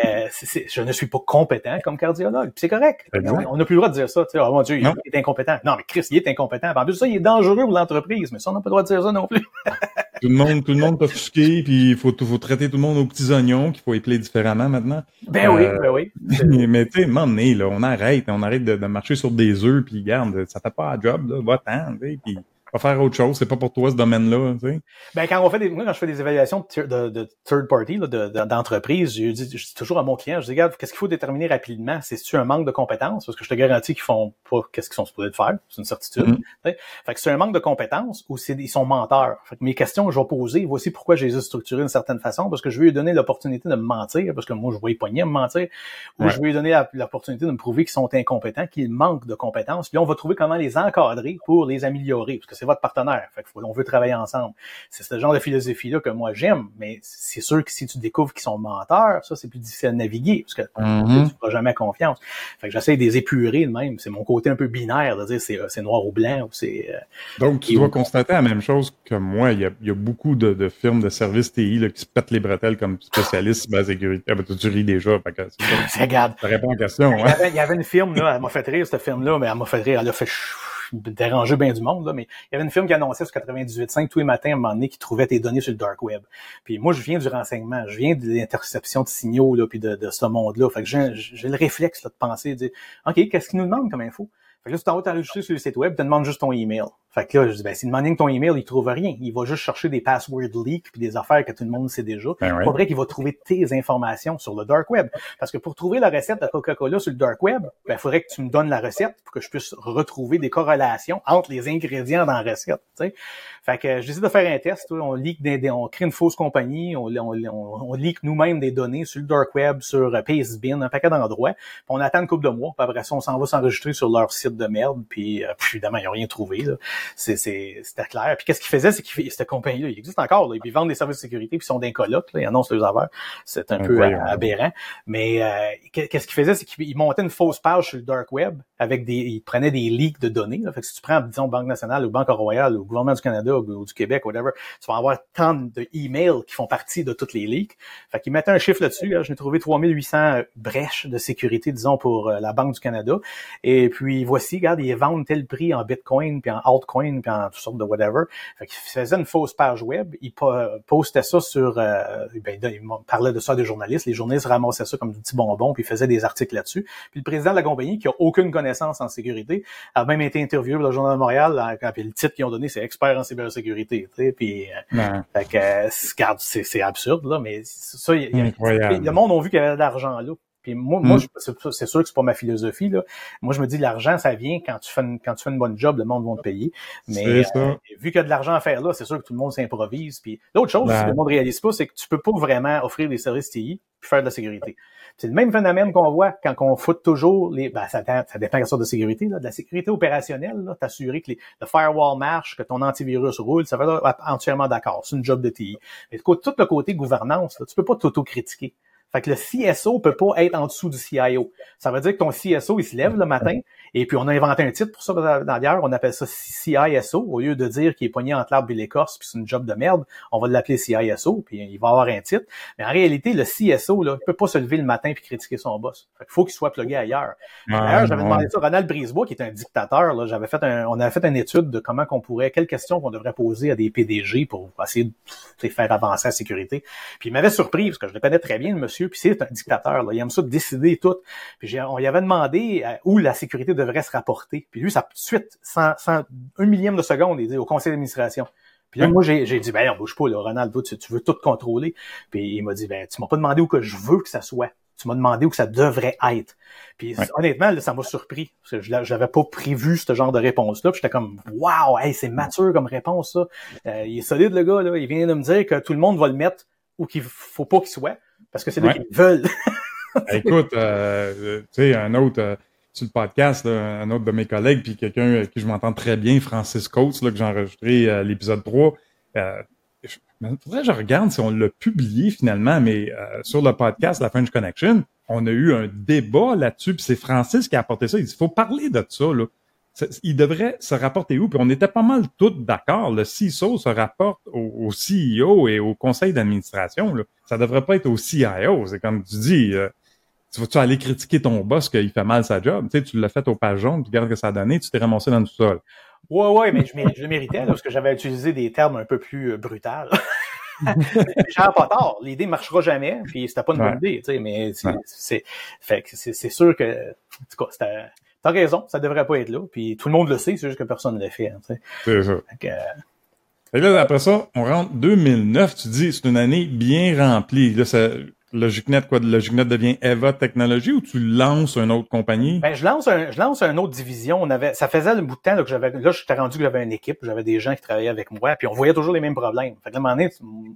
je ne suis pas compétent comme cardiologue. c'est correct. On n'a plus le droit de dire ça. Oh mon Dieu, il est incompétent. Non, mais Chris, il est incompétent. En plus, ça, il est dangereux pour l'entreprise. Mais ça, on n'a pas le droit de dire ça non plus. tout le monde, tout le monde offusqué, puis il faut, faut traiter tout le monde aux petits oignons qu'il faut épeler différemment maintenant. Ben oui, euh, ben oui. mais tu sais, là, on arrête, on arrête de, marcher sur des œufs, puis garde, ça fait pas à job, là, va-t'en, puis va faire autre chose, c'est pas pour toi ce domaine-là. Tu sais. Ben quand on fait des, moi quand je fais des évaluations de, de, third party, d'entreprise, je, dis, je dis toujours à mon client, je dis regarde, qu'est-ce qu'il faut déterminer rapidement, c'est tu un manque de compétences, parce que je te garantis qu'ils font pas qu'est-ce qu'ils sont supposés de faire, c'est une certitude. Mm Fait que c'est un manque de compétences ou c'est ils sont menteurs. Fait que mes questions que je vais poser, voici pourquoi je les ai structurées d'une certaine façon, parce que je veux lui donner l'opportunité de me mentir, parce que moi je vois les à me mentir, ou je veux lui donner l'opportunité de me prouver qu'ils sont incompétents, qu'ils manquent de compétences. Puis on va trouver comment les encadrer pour les améliorer, parce que c'est votre partenaire. Fait on veut travailler ensemble. C'est ce genre de philosophie-là que moi j'aime, mais c'est sûr que si tu découvres qu'ils sont menteurs, ça c'est plus difficile à naviguer parce que mm-hmm. tu feras jamais confiance. Fait que j'essaie de les épurer de même. C'est mon côté un peu binaire de dire c'est, euh, noir ou blanc ou c'est. Euh, Donc tu dois constater la même chose que moi. Il y a, il y a beaucoup de, de, firmes de services TI là, qui se pètent les bretelles comme spécialistes cybersécurité. Ah ben, tu ris déjà. Fait que, Regarde. Ça répond à la question. Il, y avait, il y avait une firme là, elle m'a fait rire cette firme là, mais elle m'a fait rire. Elle a fait déranger bien du monde, là, mais il y avait une firme qui annonçait sur 98.5 tous les matins à un moment donné qui trouvait tes données sur le dark web. Puis moi, je viens du renseignement, je viens de l'interception de signaux, là, puis de, de ce monde-là. Fait que j'ai le réflexe là, de penser, de dire, OK, qu'est-ce qu'il nous demande comme info? Fait que là, tu t'en vas t'enregistrer sur le site web, tu demandes juste ton email. Fait que là, je dis, ben, s'il demande ton email, il trouve rien. Il va juste chercher des password leaks puis des affaires que tout le monde sait déjà. Ben C'est pas vrai qu'il va trouver tes informations sur le dark web. Parce que pour trouver la recette de Coca-Cola sur le dark web, ben, il faudrait que tu me donnes la recette pour que je puisse retrouver des corrélations entre les ingrédients dans la recette, tu Fait que j'essaie de faire un test. On leak des, on crée une fausse compagnie, on, on, on, leak nous-mêmes des données sur le dark web, sur euh, Pastebin, un paquet d'endroits. Puis on attend une couple de mois. Puis après ça, on s'en va s'enregistrer sur leur site de merde, puis, euh, évidemment, ils n'ont rien trouvé. C'est, c'était clair. Puis qu'est-ce qu'ils faisaient, c'est qu'ils cette compagnie-là, il existe encore, là, ils vendent des services de sécurité, puis ils sont d'un coloc, là, ils annoncent leurs affaires. C'est un peu aberrant. Mais euh, qu'est-ce qu'ils faisaient, c'est qu'ils montaient une fausse page sur le dark web avec des, ils prenaient des leaks de données. Là. Fait que si tu prends, disons, Banque nationale ou Banque royale ou gouvernement du Canada ou, du Québec, whatever, tu vas avoir tant de emails qui font partie de toutes les leaks. Fait qu'ils mettaient un chiffre là-dessus. J'ai trouvé 3800 brèches de sécurité, disons, pour euh, la Banque du Canada. Et puis voici, regarde, ils vendent tel prix en Bitcoin, puis en altcoin, puis en toutes sortes de whatever. Fait qu'ils faisaient une fausse page web, ils postaient ça sur, euh, ben, ils parlaient de ça à des journalistes, les journalistes ramassaient ça comme du petit bonbon, puis faisaient des articles là-dessus. Puis le président de la compagnie, qui a aucune connaissance en sécurité, a même été interviewé par le Journal de Montréal, puis le titre qu'ils ont donné, c'est expert en cybersécurité, tu sais, puis, euh, fait que, c'est absurde, là, mais ça, y a, le monde a vu qu'il y avait de l'argent là. Puis moi, moi mm. c'est sûr que c'est pas ma philosophie. Là. Moi, je me dis l'argent, ça vient quand tu fais une, quand tu fais une bonne job, le monde va te payer. Mais euh, vu qu'il y a de l'argent à faire là, c'est sûr que tout le monde s'improvise. Puis l'autre chose, ben. que le monde réalise pas, c'est que tu peux pas vraiment offrir des services TI puis faire de la sécurité. C'est le même phénomène qu'on voit quand on fout toujours les. Ben, ça, ça dépend de la sorte de sécurité, là, de la sécurité opérationnelle, t'assurer que les, le firewall marche, que ton antivirus roule, ça va être entièrement d'accord. C'est une job de TI. Mais tout le côté gouvernance, là, tu peux pas t'auto-critiquer. Fait que le CSO peut pas être en dessous du CIO. Ça veut dire que ton CSO, il se lève le matin, et puis on a inventé un titre pour ça d'ailleurs, on appelle ça CISO, au lieu de dire qu'il est poigné entre l'arbre et l'écorce, puis c'est une job de merde, on va l'appeler CISO, puis il va avoir un titre. Mais en réalité, le CSO, là, il peut pas se lever le matin puis critiquer son boss. Fait qu'il faut qu'il soit plugué ailleurs. D'ailleurs, j'avais demandé ça à Ronald Brisebois, qui est un dictateur, là, j'avais fait un, on avait fait une étude de comment qu'on pourrait, quelles questions qu'on devrait poser à des PDG pour essayer de faire avancer la sécurité. Puis il m'avait surpris, parce que je le connais très bien, le monsieur, puis c'est un dictateur, là, il aime ça décider tout. Puis on lui avait demandé euh, où la sécurité devrait se rapporter. Puis lui, ça tout de suite, sans, un millième de seconde, il dit au conseil d'administration. Puis là, moi, j'ai dit, ben, on bouge pas, là, Ronald, tu, tu veux tout contrôler. Puis il m'a dit, ben, tu m'as pas demandé où que je veux que ça soit. Tu m'as demandé où que ça devrait être. Puis honnêtement, ça m'a surpris. Parce que je n'avais pas prévu ce genre de réponse-là. Puis j'étais comme, wow, hey, c'est mature comme réponse, ça. Euh, il est solide, le gars, là. Il vient de me dire que tout le monde va le mettre où qu'il faut pas qu'il soit. Parce que c'est là qu'ils veulent. Écoute, euh, tu sais, un autre, euh, sur le podcast, un autre de mes collègues, puis quelqu'un avec qui je m'entends très bien, Francis Coates, là, que j'ai enregistré à l'épisode 3. Euh, je, faudrait que je regarde si on l'a publié finalement, mais euh, sur le podcast La French Connection, on a eu un débat là-dessus, puis c'est Francis qui a apporté ça. Il dit, faut parler de ça, là. Il devrait se rapporter où? Puis on était pas mal tous d'accord. Le CISO se rapporte au, CEO et au conseil d'administration. Ça devrait pas être au CIO. C'est comme tu dis, euh, tu vas-tu aller critiquer ton boss qu'il fait mal sa job? Tu sais, tu l'as fait au page jaune, puis regarde ce que ça a donné, tu t'es ramassé dans le sol. Ouais, ouais, mais je, je le méritais parce que j'avais utilisé des termes un peu plus euh, brutals. J'avais pas tort. L'idée marchera jamais, puis c'était pas une bonne idée, tu sais, mais c'est, sûr que, en tout t'as raison, ça devrait pas être là, puis tout le monde le sait, c'est juste que personne ne l'a fait, sais. C'est ça. Et là, après ça, on rentre 2009, tu dis, c'est une année bien remplie. Là, ça, LogicNet, quoi, LogicNet devient Eva Technologies ou tu lances une autre compagnie? Ben, je lance un, je lance une autre division. On avait, ça faisait un bout de temps, là, que j'avais, là, j'étais rendu que j'avais une équipe, j'avais des gens qui travaillaient avec moi, puis on voyait toujours les mêmes problèmes. Fait que, à un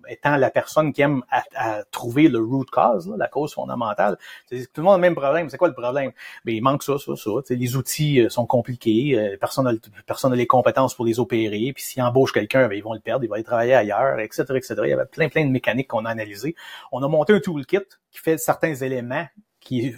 étant la personne qui aime à, trouver le root cause, la cause fondamentale, tout le monde a le même problème. C'est quoi le problème? Ben, il manque ça, ça, ça. les outils euh, sont compliqués, euh, personne n'a personne les compétences pour les opérer, puis s'ils embauchent quelqu'un, ben, ils vont le perdre, il va aller travailler ailleurs, etc., etc. Il y avait plein, plein de mécaniques qu'on a analysées. On a monté un tool kit qui fait certains éléments qui,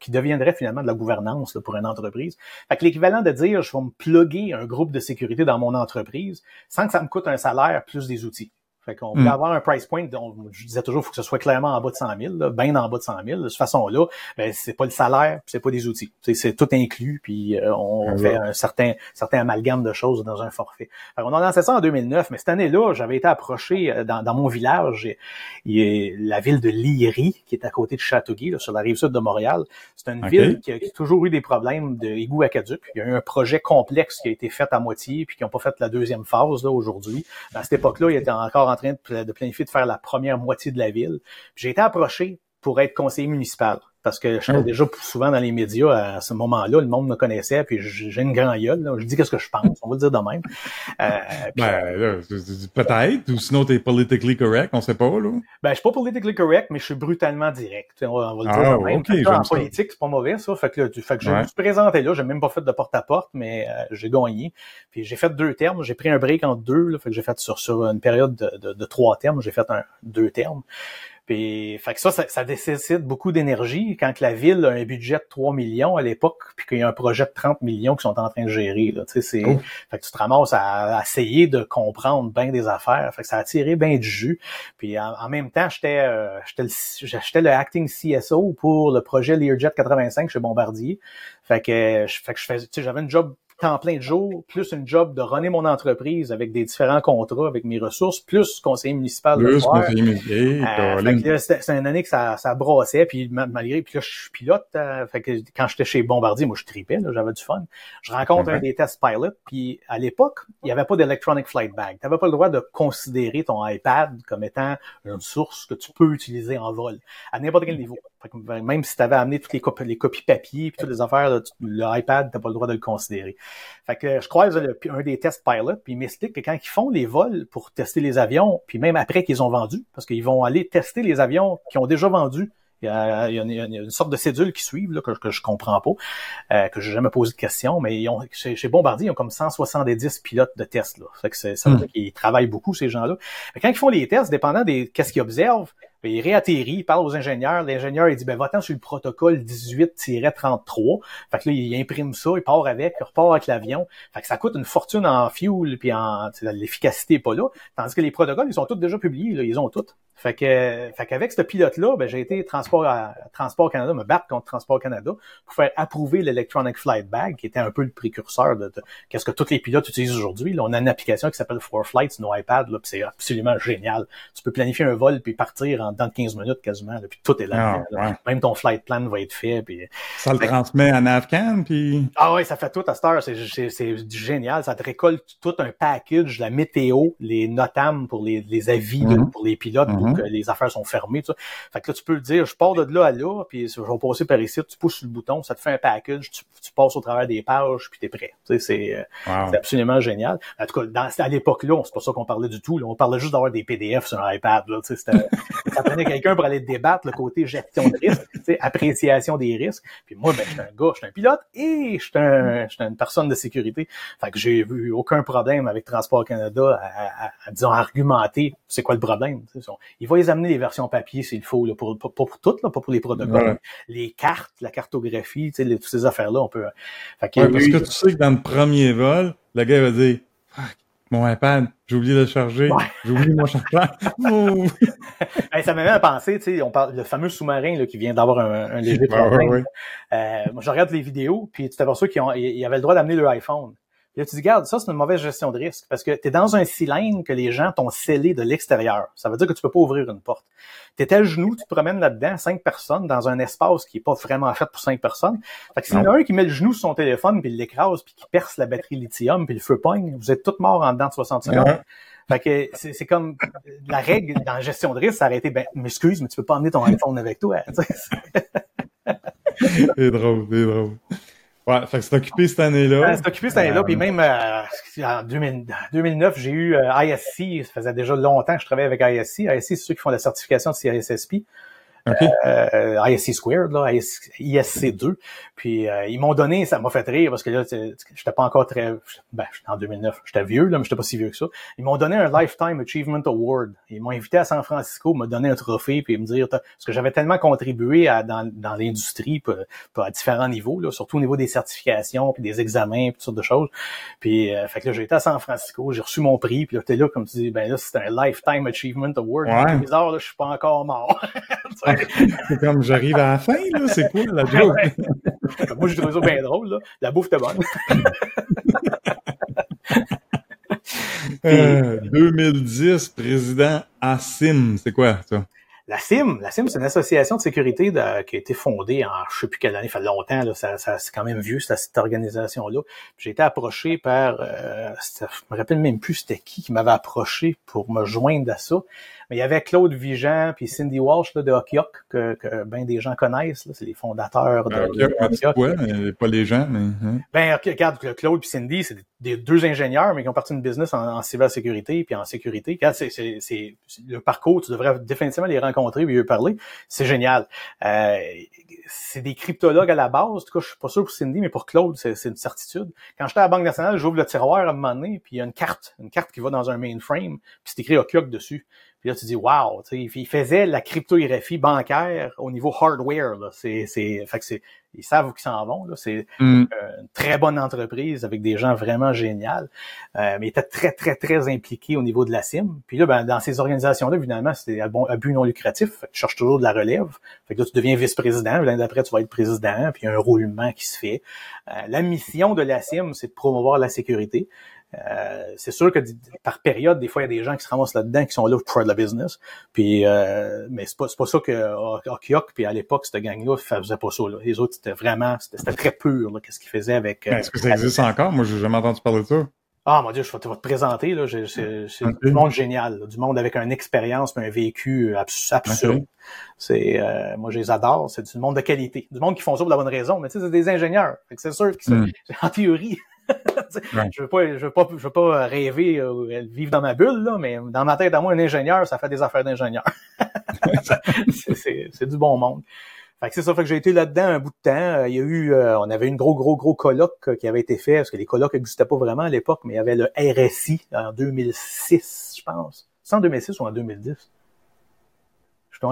qui deviendraient finalement de la gouvernance pour une entreprise. Fait que l'équivalent de dire je vais me plugger un groupe de sécurité dans mon entreprise sans que ça me coûte un salaire plus des outils. Fait qu'on peut hmm. avoir un price point, je disais toujours, il faut que ce soit clairement en bas de 100 000, là, bien en bas de 100 000. De cette façon-là, ben, c'est pas le salaire, c'est pas des outils. C'est tout inclus, puis euh, on fait un certain, certain amalgame de choses dans un forfait. on a lancé ça en 2009, mais cette année-là, j'avais été approché euh, dans, dans mon village, il y a la ville de Liry, qui est à côté de Châteauguay, là, sur la rive sud de Montréal. C'est une ville qui a, toujours eu des problèmes de égout aqueduc. Il y a eu un projet complexe qui a été fait à moitié, puis qui n'ont pas fait la deuxième phase là aujourd'hui. À cette époque-là, il était encore en en train de, planifier de faire la première moitié de la ville. J'ai été approché pour être conseiller municipal parce que je suis oh. déjà souvent dans les médias à ce moment-là, le monde me connaissait, puis j'ai une grande gueule, je dis qu'est-ce que je pense, on va le dire de même. Euh, ben, peut-être, ou sinon t'es politically correct, on sait pas, là. Ben, je suis pas politically correct, mais je suis brutalement direct, on va, le dire ah, de même. en politique, c'est pas mauvais, ça, fait que, fait que je me suis présenté là, j'ai même pas fait de porte-à-porte, mais euh, j'ai gagné. Puis j'ai fait deux termes, j'ai pris un break en deux, là, fait que j'ai fait sur, sur une période de, de, de trois termes, j'ai fait un deux termes. Puis, fait que ça, ça, nécessite beaucoup d'énergie quand la ville a un budget de 3 millions à l'époque, puis qu'il y a un projet de 30 millions qui sont en train de gérer. Là, c'est, oh. fait que tu te ramasses à, essayer de comprendre bien des affaires. Fait que ça a tiré bien du jus. Puis en, même temps, j'étais, euh, j'étais, le, acting CSO pour le projet Learjet 85 chez Bombardier. Fait que, fait que je faisais, j'avais un job temps plein de jours, plus une job de runner mon entreprise avec des différents contrats avec mes ressources, plus conseiller municipal. Plus conseiller municipal. Euh, c'est une année que ça, ça brossait, puis malgré, puis là, je suis pilote. Euh, fait que quand j'étais chez Bombardier, moi, je tripais, j'avais du fun. Je rencontre un des tests pilot, puis à l'époque, il n'y avait pas d'electronic flight bag. Tu n'avais pas le droit de considérer ton iPad comme étant une source que tu peux utiliser en vol, à n'importe quel niveau. Même si tu avais amené toutes les, copies, les copies papier, puis toutes les affaires, l'iPad, tu n'as pas le droit de le considérer. Fait que je croise un des tests pilot, puis ils m'expliquent que quand ils font les vols pour tester les avions, puis même après qu'ils ont vendu, parce qu'ils vont aller tester les avions qui ont déjà vendu, il y, a, une, sorte de cédule qui suivent là, que, que je comprends pas, euh, que j'ai jamais posé de questions, mais ils ont, chez, Bombardier, ils ont comme 170 pilotes de tests. Là. Fait que c'est, ça veut hmm. dire qu'ils travaillent beaucoup, ces gens-là. Mais quand ils font les tests, dépendant des qu'est-ce qu'ils observent, ben, il réatterrit, il parle aux ingénieurs. L'ingénieur, il dit, ben, va-t'en sur le protocole 18-33. Fait que là, il imprime ça, il part avec, il repart avec l'avion. Fait que ça coûte une fortune en fuel, puis en, l'efficacité est pas là. Tandis que les protocoles, ils sont tous déjà publiés, là, ils ont tous. Fait que, fait qu'avec ce pilote-là, ben, j'ai été Transport, à, Transport Canada, me battre contre Transport Canada pour faire approuver l'Electronic Flight Bag, qui était un peu le précurseur de, qu'est-ce que tous les pilotes utilisent aujourd'hui. On a une application qui s'appelle For Flight sur nos iPads, là, c'est absolument génial. Tu peux planifier un vol puis partir en dans 15 minutes quasiment, puis tout est là. Ah, Même ton flight plan va être fait. Puis, ça le transmet en Afghan, puis... Ah oui, ça fait tout à cette heure. C'est génial. Ça te récolte tout un package, la météo, les notam pour les, les avis mm-hmm. pour les pilotes, mm que les affaires sont fermées. Tout ça. Fait que là, tu peux le dire, je pars de là à là, puis je vais passer par ici, tu pousses le bouton, ça te fait un package, tu, tu passes au travers des pages, puis t'es prêt. Tu sais, c'est absolument génial. En tout cas, dans, à l'époque-là, c'est pas ça qu'on parlait du tout. Là. On parlait juste d'avoir des PDF sur un iPad. Là, c'était ça prenait quelqu'un pour aller débattre le côté gestion de risque, appréciation des risques. Puis moi, ben, je suis un gars, je suis un pilote et je suis un, une personne de sécurité. Fait que j'ai vu aucun problème avec Transport Canada à, à, disons, argumenter c'est quoi le problème. Il va les amener les versions papier s'il faut, là, pour, pour, pour, toutes, là, pas pour les protocoles. Les cartes, la cartographie, toutes ces affaires-là, on peut. Fait parce que tu sais que dans le premier vol, le gars va dire mon iPad, j'ai oublié de le charger. J'ai oublié mon chargeur. ça m'a même à penser, tu sais, on parle le fameux sous-marin là, qui vient d'avoir un, un léger problème. Euh, moi, je regarde les vidéos, puis tu t'aperçois qu'ils avaient le droit d'amener leur iPhone. Puis là, tu dis, regarde, ça, c'est une mauvaise gestion de risque parce que tu es dans un cylindre que les gens t'ont scellé de l'extérieur. Ça veut dire que tu peux pas ouvrir une porte. Tu es à genoux, tu te promènes là-dedans, cinq personnes, dans un espace qui est pas vraiment fait pour cinq personnes. Fait que s'il y en a un qui met le genou sur son téléphone, puis il l'écrase, puis qui perce la batterie lithium, puis le feu pogne, vous êtes tous morts en dedans de 60 secondes. Fait que c'est comme la règle dans la gestion de risque, ça aurait été, ben, m'excuse, mais tu peux pas emmener ton iPhone avec toi. c'est drôle, c'est drôle. Ouais, fait que c'est occupé cette année-là. c'est occupé cette année-là, puis même euh, en 2009, j'ai eu euh, ISC, ça faisait déjà longtemps que je travaillais avec ISC. ISC, c'est ceux qui font la certification de CISSP. Okay. Euh, ISC Squared, là, ISC 2. Puis euh, ils m'ont donné, ça m'a fait rire parce que là, j'étais pas encore très, ben, j'étais en 2009, j'étais vieux là, mais j'étais pas si vieux que ça. Ils m'ont donné un Lifetime Achievement Award. Ils m'ont invité à San Francisco, me donner un trophée puis me dire parce que j'avais tellement contribué à, dans, dans l'industrie, à différents niveaux, là, surtout au niveau des certifications puis des examens, puis toutes sortes de choses. Puis euh, fait que là, j'ai été à San Francisco, j'ai reçu mon prix, puis là, t'es là comme tu dis, ben là, c'est un Lifetime Achievement Award. Ouais. bizarre, là, je suis pas encore mort. c'est comme j'arrive à la fin, là, c'est cool la joke? Moi, j'ai trouvé ça bien drôle, là. La bouffe était bonne. 2010, euh, président ASIM, c'est quoi ça? La CIM, la CIM, c'est une association de sécurité qui a été fondée en je sais plus quelle année, ça fait longtemps, là, ça, ça c'est quand même vieux, cette, cette organisation-là. J'ai été approché par euh, je me rappelle même plus c'était qui qui m'avait approché pour me joindre à ça. Mais il y avait Claude Vigent puis Cindy Walsh là, de Hockeyok, que, que bien des gens connaissent. C'est les fondateurs de, Hockeyok. Ouais, pas les gens, mais... Hein. Ben, regarde, Claude puis Cindy, c'est des deux ingénieurs, mais qui ont parti d'une business en, en cybersécurité puis en sécurité. c'est, c'est, c'est, le parcours, tu devrais définitivement les rencontrer et eux parler. C'est génial. Euh, c'est des cryptologues à la base. En tout cas, je suis pas sûr pour Cindy, mais pour Claude, c'est, c'est une certitude. Quand j'étais à la Banque nationale, j'ouvre le tiroir à un moment donné, puis il y a une carte, une carte qui va dans un mainframe, puis c'est écrit Hockeyok dessus. Puis là, tu dis, wow, il faisait la cryptographie bancaire au niveau hardware. Là. C'est, c'est, fait que c'est, ils savent où ils s'en vont. Là. C'est mm. une très bonne entreprise avec des gens vraiment géniaux. Euh, mais il était très, très, très impliqué au niveau de la CIM. Puis là, ben, dans ces organisations-là, évidemment, c'est un bon, but non lucratif. Fait que tu cherches toujours de la relève. Fait que là, tu deviens vice-président. L'année d'après, tu vas être président. Puis il y a un roulement qui se fait. Euh, la mission de la CIM, c'est de promouvoir la sécurité. Euh, c'est sûr que par période, des fois, il y a des gens qui se ramassent là-dedans qui sont là pour faire de la business. Puis, euh, mais c'est pas, pas ça que Okiok, puis à l'époque, cette gang-là faisait pas ça. Là. Les autres, c'était vraiment, c'était très pur, qu'est-ce qu'ils faisaient avec. Est-ce que ça existe encore? Moi, j'ai jamais entendu parler de ça. Ah mon Dieu, je vais te, présenter. Là, c'est, du monde génial, du monde avec une expérience, un vécu absurde. C'est, euh, moi, je les adore. C'est du monde de qualité, du monde qui font ça pour la bonne raison. Mais tu sais, c'est des ingénieurs. c'est sûr que mm. en théorie, Je veux pas, je veux pas, je veux pas rêver, euh, vivre dans ma bulle là, mais dans ma tête à moi, un ingénieur, ça fait des affaires d'ingénieur. c'est du bon monde. Fait que c'est ça, fait que j'ai été là-dedans un bout de temps. Euh, il y a eu, euh, on avait une gros, gros, gros colloque qui avait été fait, parce que les colloques n'existaient pas vraiment à l'époque, mais il y avait le RSI en 2006, je pense. C'est en 2006 ou en 2010?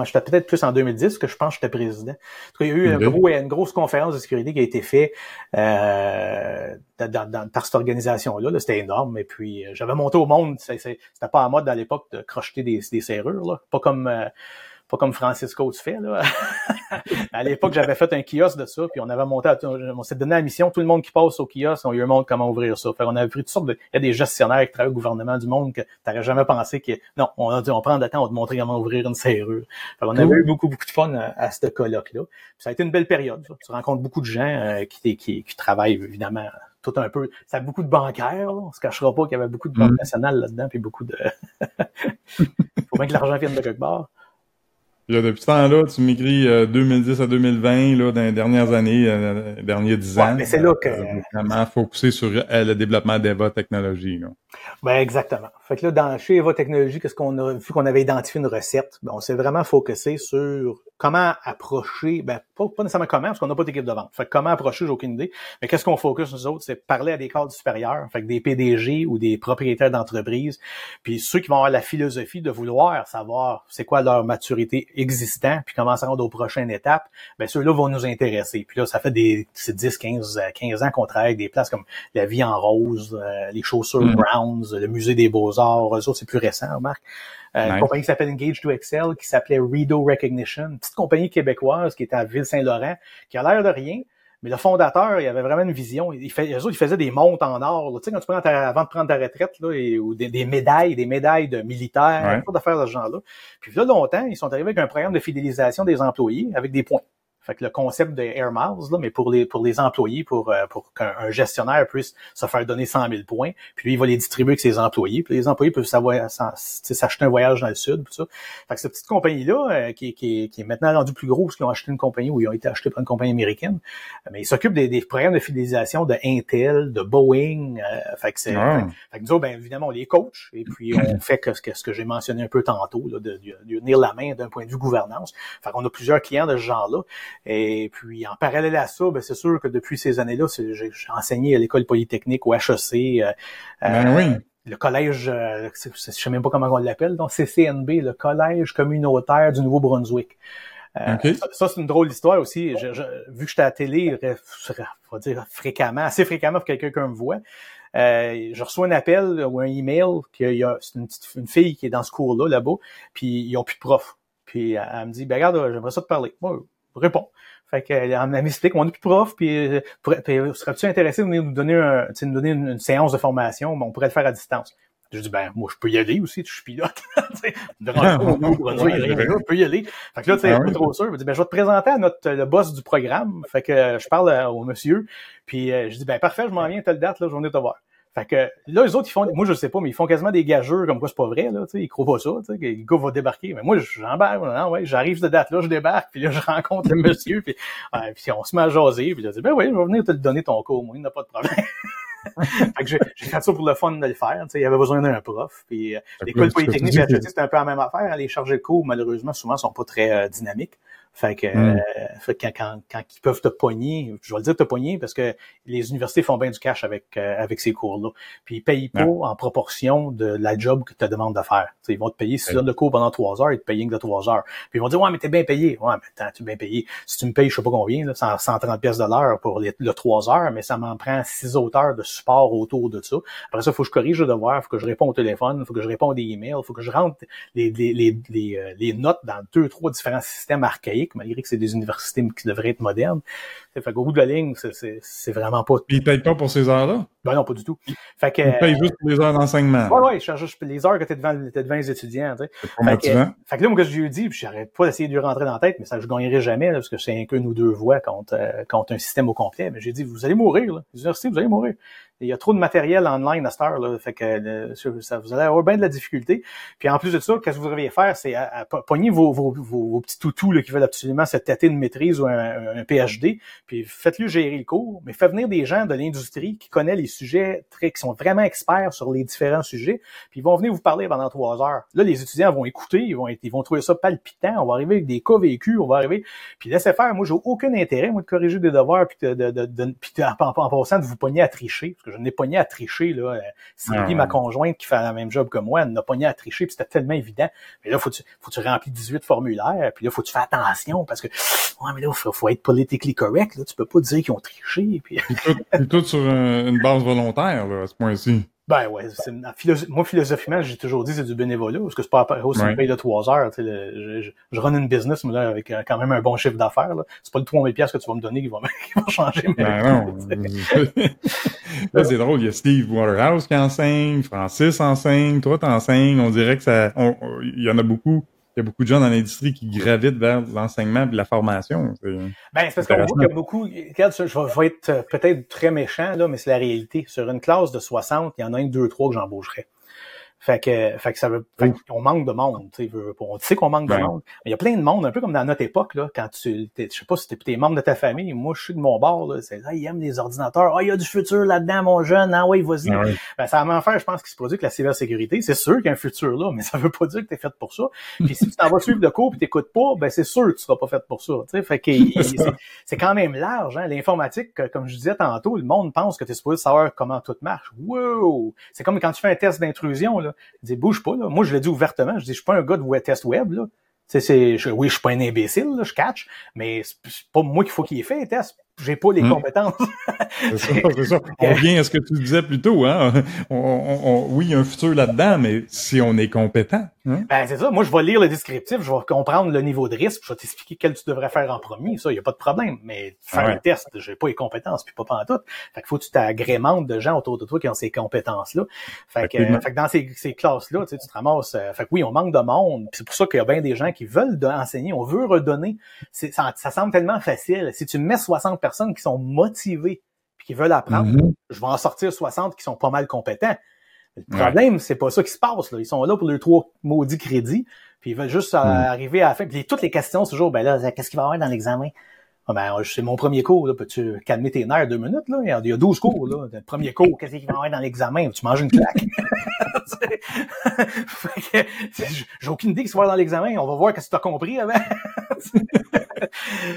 J'étais peut-être plus en 2010 que je pense que j'étais président. En tout cas, il y a eu une grosse conférence de sécurité qui a été faite euh, dans, par cette organisation-là. -là, C'était énorme. Et puis, euh, j'avais monté au monde. C'était pas en mode à l'époque de crocheter des, des serrures. Là. Pas comme... Euh, pas comme Francisco tu fais là. à l'époque, j'avais fait un kiosque de ça, puis on avait monté, on s'est donné la mission, tout le monde qui passe au kiosque, on lui montre comment ouvrir ça. Fait on avait pris toutes sortes de, il y a des gestionnaires qui travaillent au gouvernement du monde que t'aurais jamais pensé que, non, on a dit, on prend le temps, on va te montrer comment ouvrir une serrure. Fait on avait eu beaucoup, beaucoup de fun à, ce colloque-là. Ça a été une belle période. Tu rencontres beaucoup de gens euh, qui, qui, qui travaillent évidemment tout un peu. Ça a beaucoup de bancaires, là. on se cachera pas qu'il y avait beaucoup de banques mm. nationales là-dedans, puis beaucoup de. Faut bien que l'argent vienne de quelque part. Là, depuis ce temps-là, tu m'écris 2010 euh, à 2020, là, dans les dernières années, euh, les derniers dix ans. mais c'est là que... Euh, vraiment focusé sur le développement d'EVA technologie. Là. Ben exactement. Fait que là, dans chez Eva Technologies, qu'est-ce qu'on a vu qu'on avait identifié une recette, ben, on s'est vraiment focusé sur comment approcher, ben pas, pas nécessairement comment, parce qu'on n'a pas d'équipe de vente. Fait que comment approcher, j'ai aucune idée. Mais qu'est-ce qu'on focus nous autres, c'est parler à des cadres supérieurs, fait que des PDG ou des propriétaires d'entreprise, puis ceux qui vont avoir la philosophie de vouloir savoir c'est quoi leur maturité existant, puis comment ça rendre aux prochaines étapes, ben ceux-là vont nous intéresser. Puis là, ça fait des 10, 15, 15 ans qu'on travaille avec des places comme la vie en rose, euh, les chaussures mm. Browns, le musée des beaux-arts, eux autres, c'est plus récent, remarque. Euh, Une compagnie qui s'appelle Engage to Excel, qui s'appelait Redo Recognition, une petite compagnie québécoise qui était à Ville-Saint-Laurent, qui a l'air de rien, mais le fondateur, il avait vraiment une vision. Il, fait, eux autres, ils faisaient des montes en or. Tu sais, quand tu prends avant de prendre ta retraite, là, ou des, médailles, des médailles de militaires, pas d'affaires de ce genre-là. Puis là, longtemps, ils sont arrivés avec un programme de fidélisation des employés avec des points. Fait que le concept de Air Miles, là, mais pour les pour les employés, pour euh, pour qu'un gestionnaire puisse se faire donner 100 000 points, puis lui, il va les distribuer avec ses employés, puis les employés peuvent s'acheter un voyage dans le sud, tout ça. Fait que cette petite compagnie-là, euh, qui, qui, qui, est maintenant rendue plus grosse parce qu'ils ont acheté une compagnie ou ils ont été achetés par une compagnie américaine, mais ils s'occupent des, des, programmes de fidélisation de Intel, de Boeing. Euh, fait que c'est ah. fait, que nous autres, ben, évidemment, on les coach, et puis on fait que, que ce que j'ai mentionné un peu tantôt, là, de, de, tenir la main d'un point de vue gouvernance. Fait qu'on a plusieurs clients de ce genre-là. Et puis, en parallèle à ça, ben, c'est sûr que depuis ces années-là, j'ai enseigné à l'école polytechnique, au HEC. Euh, ben oui. Le collège, euh, je sais même pas comment on l'appelle, donc CCNB, le collège communautaire du Nouveau-Brunswick. Euh, ça, c'est une drôle d'histoire aussi. vu que j'étais à la télé, faut dire fréquemment, assez fréquemment pour que quelqu'un me voit, je reçois un appel ou un email qu'il y a une, une fille qui est dans ce cours-là, là-bas, puis ils ont plus de prof. Puis elle, me dit, ben regarde, j'aimerais ça te parler. Moi, je réponds. Fait qu'elle m'explique, on est plus prof, puis, euh, puis serais-tu intéressé de nous donner, un, nous donner une, séance de formation, on pourrait le faire à distance. Je dis, ben, moi, je peux y aller aussi, je suis pilote. je peux y aller. Fait que là, tu sais, ah pas trop sûr. Je dis, ben, je vais te présenter à notre, le boss du programme. Fait que je parle au monsieur. Puis euh, je dis, ben, parfait, je m'en viens telle date, là, je vais venir te voir. Fait que là, les autres, ils font, moi je sais pas, mais ils font quasiment des gageurs comme quoi c'est pas vrai, là, tu sais, ils croient pas ça, tu sais, que le gars va débarquer. Mais moi, j'embarque, non, ouais, j'arrive de date là, je débarque, puis là, je rencontre le monsieur, puis, puis on se met à jaser, puis je dis, ben oui, je vais venir te donner ton cours, moi, il n'a pas de problème. fait que j'ai fait ça pour le fun de le faire. Tu sais, il y avait besoin d'un prof. Puis euh, l'école polytechnique c'était un peu la même affaire. Les chargés de cours, malheureusement, souvent, sont pas très euh, dynamiques. Fait que, euh, quand, quand, ils peuvent te pogner, je vais le dire te pogner parce que les universités font bien du cash avec euh, avec ces cours-là. Puis ils payent pas en proportion de la job que tu te demandes de faire. ils vont te payer si tu donnes le cours pendant trois heures, ils te payent que de trois heures. Puis ils vont dire Ouais, mais t'es bien payé. Ouais, mais attends, tu es bien payé. Si tu me payes, je sais pas combien, là, 130 pièces de l'heure pour les, le trois heures, mais ça m'en prend six autres heures de support autour de ça. Après ça, il faut que je corrige le devoir, il faut que je réponde au téléphone, il faut que je réponde des emails, il faut que je rentre les, les, les, les, euh, les notes dans deux, trois différents systèmes archaïques, malgré que c'est des universités qui devraient être modernes. Fait qu'au bout de la ligne, c'est vraiment pas. Puis ils payent pas pour ces heures-là? Ben non, pas du tout. Fait que, ils payent juste pour les heures d'enseignement. Ouais, ouais, ils chargent juste les heures que t'es devant, es devant les étudiants, tu sais. Fait, que, fait que là, moi, que je lui ai dit, puis j'arrête pas d'essayer de lui rentrer dans la tête, mais ça, je gagnerai jamais, là, parce que c'est un ou deux voix contre, euh, contre un système au complet. Mais j'ai dit, vous allez mourir, là. Les universités, vous allez mourir il y a trop de matériel online à cette heure, là, fait que euh, ça, vous allez avoir bien de la difficulté. Puis en plus de ça, qu'est-ce que vous devriez faire, c'est à, pogner vos, vos, vos, petits toutous là, qui veulent absolument se tâter une maîtrise ou un, un PhD, puis faites-lui gérer le cours, mais faites venir des gens de l'industrie qui connaissent les sujets, très, qui sont vraiment experts sur les différents sujets, puis ils vont venir vous parler pendant trois heures. Là, les étudiants vont écouter, ils vont, être, ils vont trouver ça palpitant, on va arriver avec des cas vécus, on va arriver, puis laissez faire. Moi, j'ai aucun intérêt, moi, de corriger des devoirs, puis de, de, de, de puis en, en, passant de vous pogner à tricher, parce que je n'ai pogné à tricher, là. Sylvie, ah, ma conjointe, qui fait la même job que moi, elle n'a pogné à tricher, puis c'était tellement évident. Mais là, faut tu, faut tu remplir 18 formulaires, puis là, faut tu faire attention, parce que, ouais, mais là, faut, faut être politically correct, là. Tu peux pas dire qu'ils ont triché, puis... tout, tout sur une base volontaire, là, à ce point-ci. Ben ouais, moi philosophiquement, j'ai toujours dit c'est du bénévolat, parce que c'est pas aussi ouais. paye de trois heures. Tu sais, je, je, je, run une business mais là, avec euh, quand même un bon chiffre d'affaires. C'est pas le 3000 pièces que tu vas me donner qui va, qui va changer. Ben non. là, c'est drôle, il y a Steve Waterhouse qui enseigne, Francis enseigne, toi t'enseignes. On dirait que ça, il y en a beaucoup il y a beaucoup de gens dans l'industrie qui gravitent vers l'enseignement et la formation. Ben, c'est parce qu'on voit qu'il y a beaucoup. Regarde, je vais être peut-être très méchant, là, mais c'est la réalité. Sur une classe de 60, il y en a un, deux, trois que j'embaucherais. Fait que, fait que ça veut, fait qu'on manque de monde, tu sais, on sait qu'on manque de monde. Mais il y a plein de monde, un peu comme dans notre époque, là, quand tu, je sais pas si t'es, t'es membre de ta famille, moi, je suis de mon bord, là, c'est, ah, il aime les ordinateurs, ah, il y a du futur là-dedans, mon jeune, ah, ouais, vas-y. Ah ben, ça va m'en faire, je pense, qu'il se produit que la cybersécurité, c'est sûr qu'il y a un futur là, mais ça veut pas dire que t'es fait pour ça. Puis si tu t'en vas suivre le cours pis t'écoutes pas, ben, c'est sûr que tu seras pas fait pour ça, tu sais. Fait que, c'est quand même large, hein. L'informatique, comme je disais tantôt, le monde pense que tu es supposé savoir comment tout marche. Wow! C'est comme quand tu fais un test d'intrusion, là. Dis, bouge pas, là. Moi, je l'ai dit ouvertement. Je dis, je suis pas un gars de test web, là. c'est, je, oui, je suis pas un imbécile, là, je catch, mais c'est pas moi qu'il faut qu'il ait fait un test j'ai pas les hmm. compétences. c'est ça, c'est ça. On revient à ce que tu disais plus tôt, hein. On, on, oui, il y a un futur là-dedans, mais si on est compétent. Hein? Ben, c'est ça. Moi, je vais lire le descriptif, je vais comprendre le niveau de risque, je vais t'expliquer quel tu devrais faire en premier. Ça, il n'y a pas de problème. Mais faire un test, j'ai pas les compétences, puis pas en tout. Fait qu'il faut que tu t'agrémentes de gens autour de toi qui ont ces compétences-là. Fait que, fait que dans ces, ces classes-là, tu, sais, tu te ramasses. Euh, fait que oui, on manque de monde. c'est pour ça qu'il y a bien des gens qui veulent enseigner. On veut redonner. Ça, ça semble tellement facile. Si tu mets 60 personnes qui sont motivées puis qui veulent apprendre, mm-hmm. je vais en sortir 60 qui sont pas mal compétents. Le problème, c'est pas ça qui se passe. Là. Ils sont là pour les trois maudits crédits, puis ils veulent juste euh, mm. arriver à la fin. Puis toutes les questions, c'est toujours, ben là, qu'est-ce qu'il va y avoir dans l'examen? Ah ben, c'est mon premier cours, là. Peux-tu calmer tes nerfs deux minutes, là? Il y a 12 cours, là. Le premier cours, qu'est-ce qu'il va y avoir dans l'examen? Tu manges une claque. J'ai aucune idée ce qu'il va y avoir dans l'examen. On va voir qu'est-ce que tu as compris avant.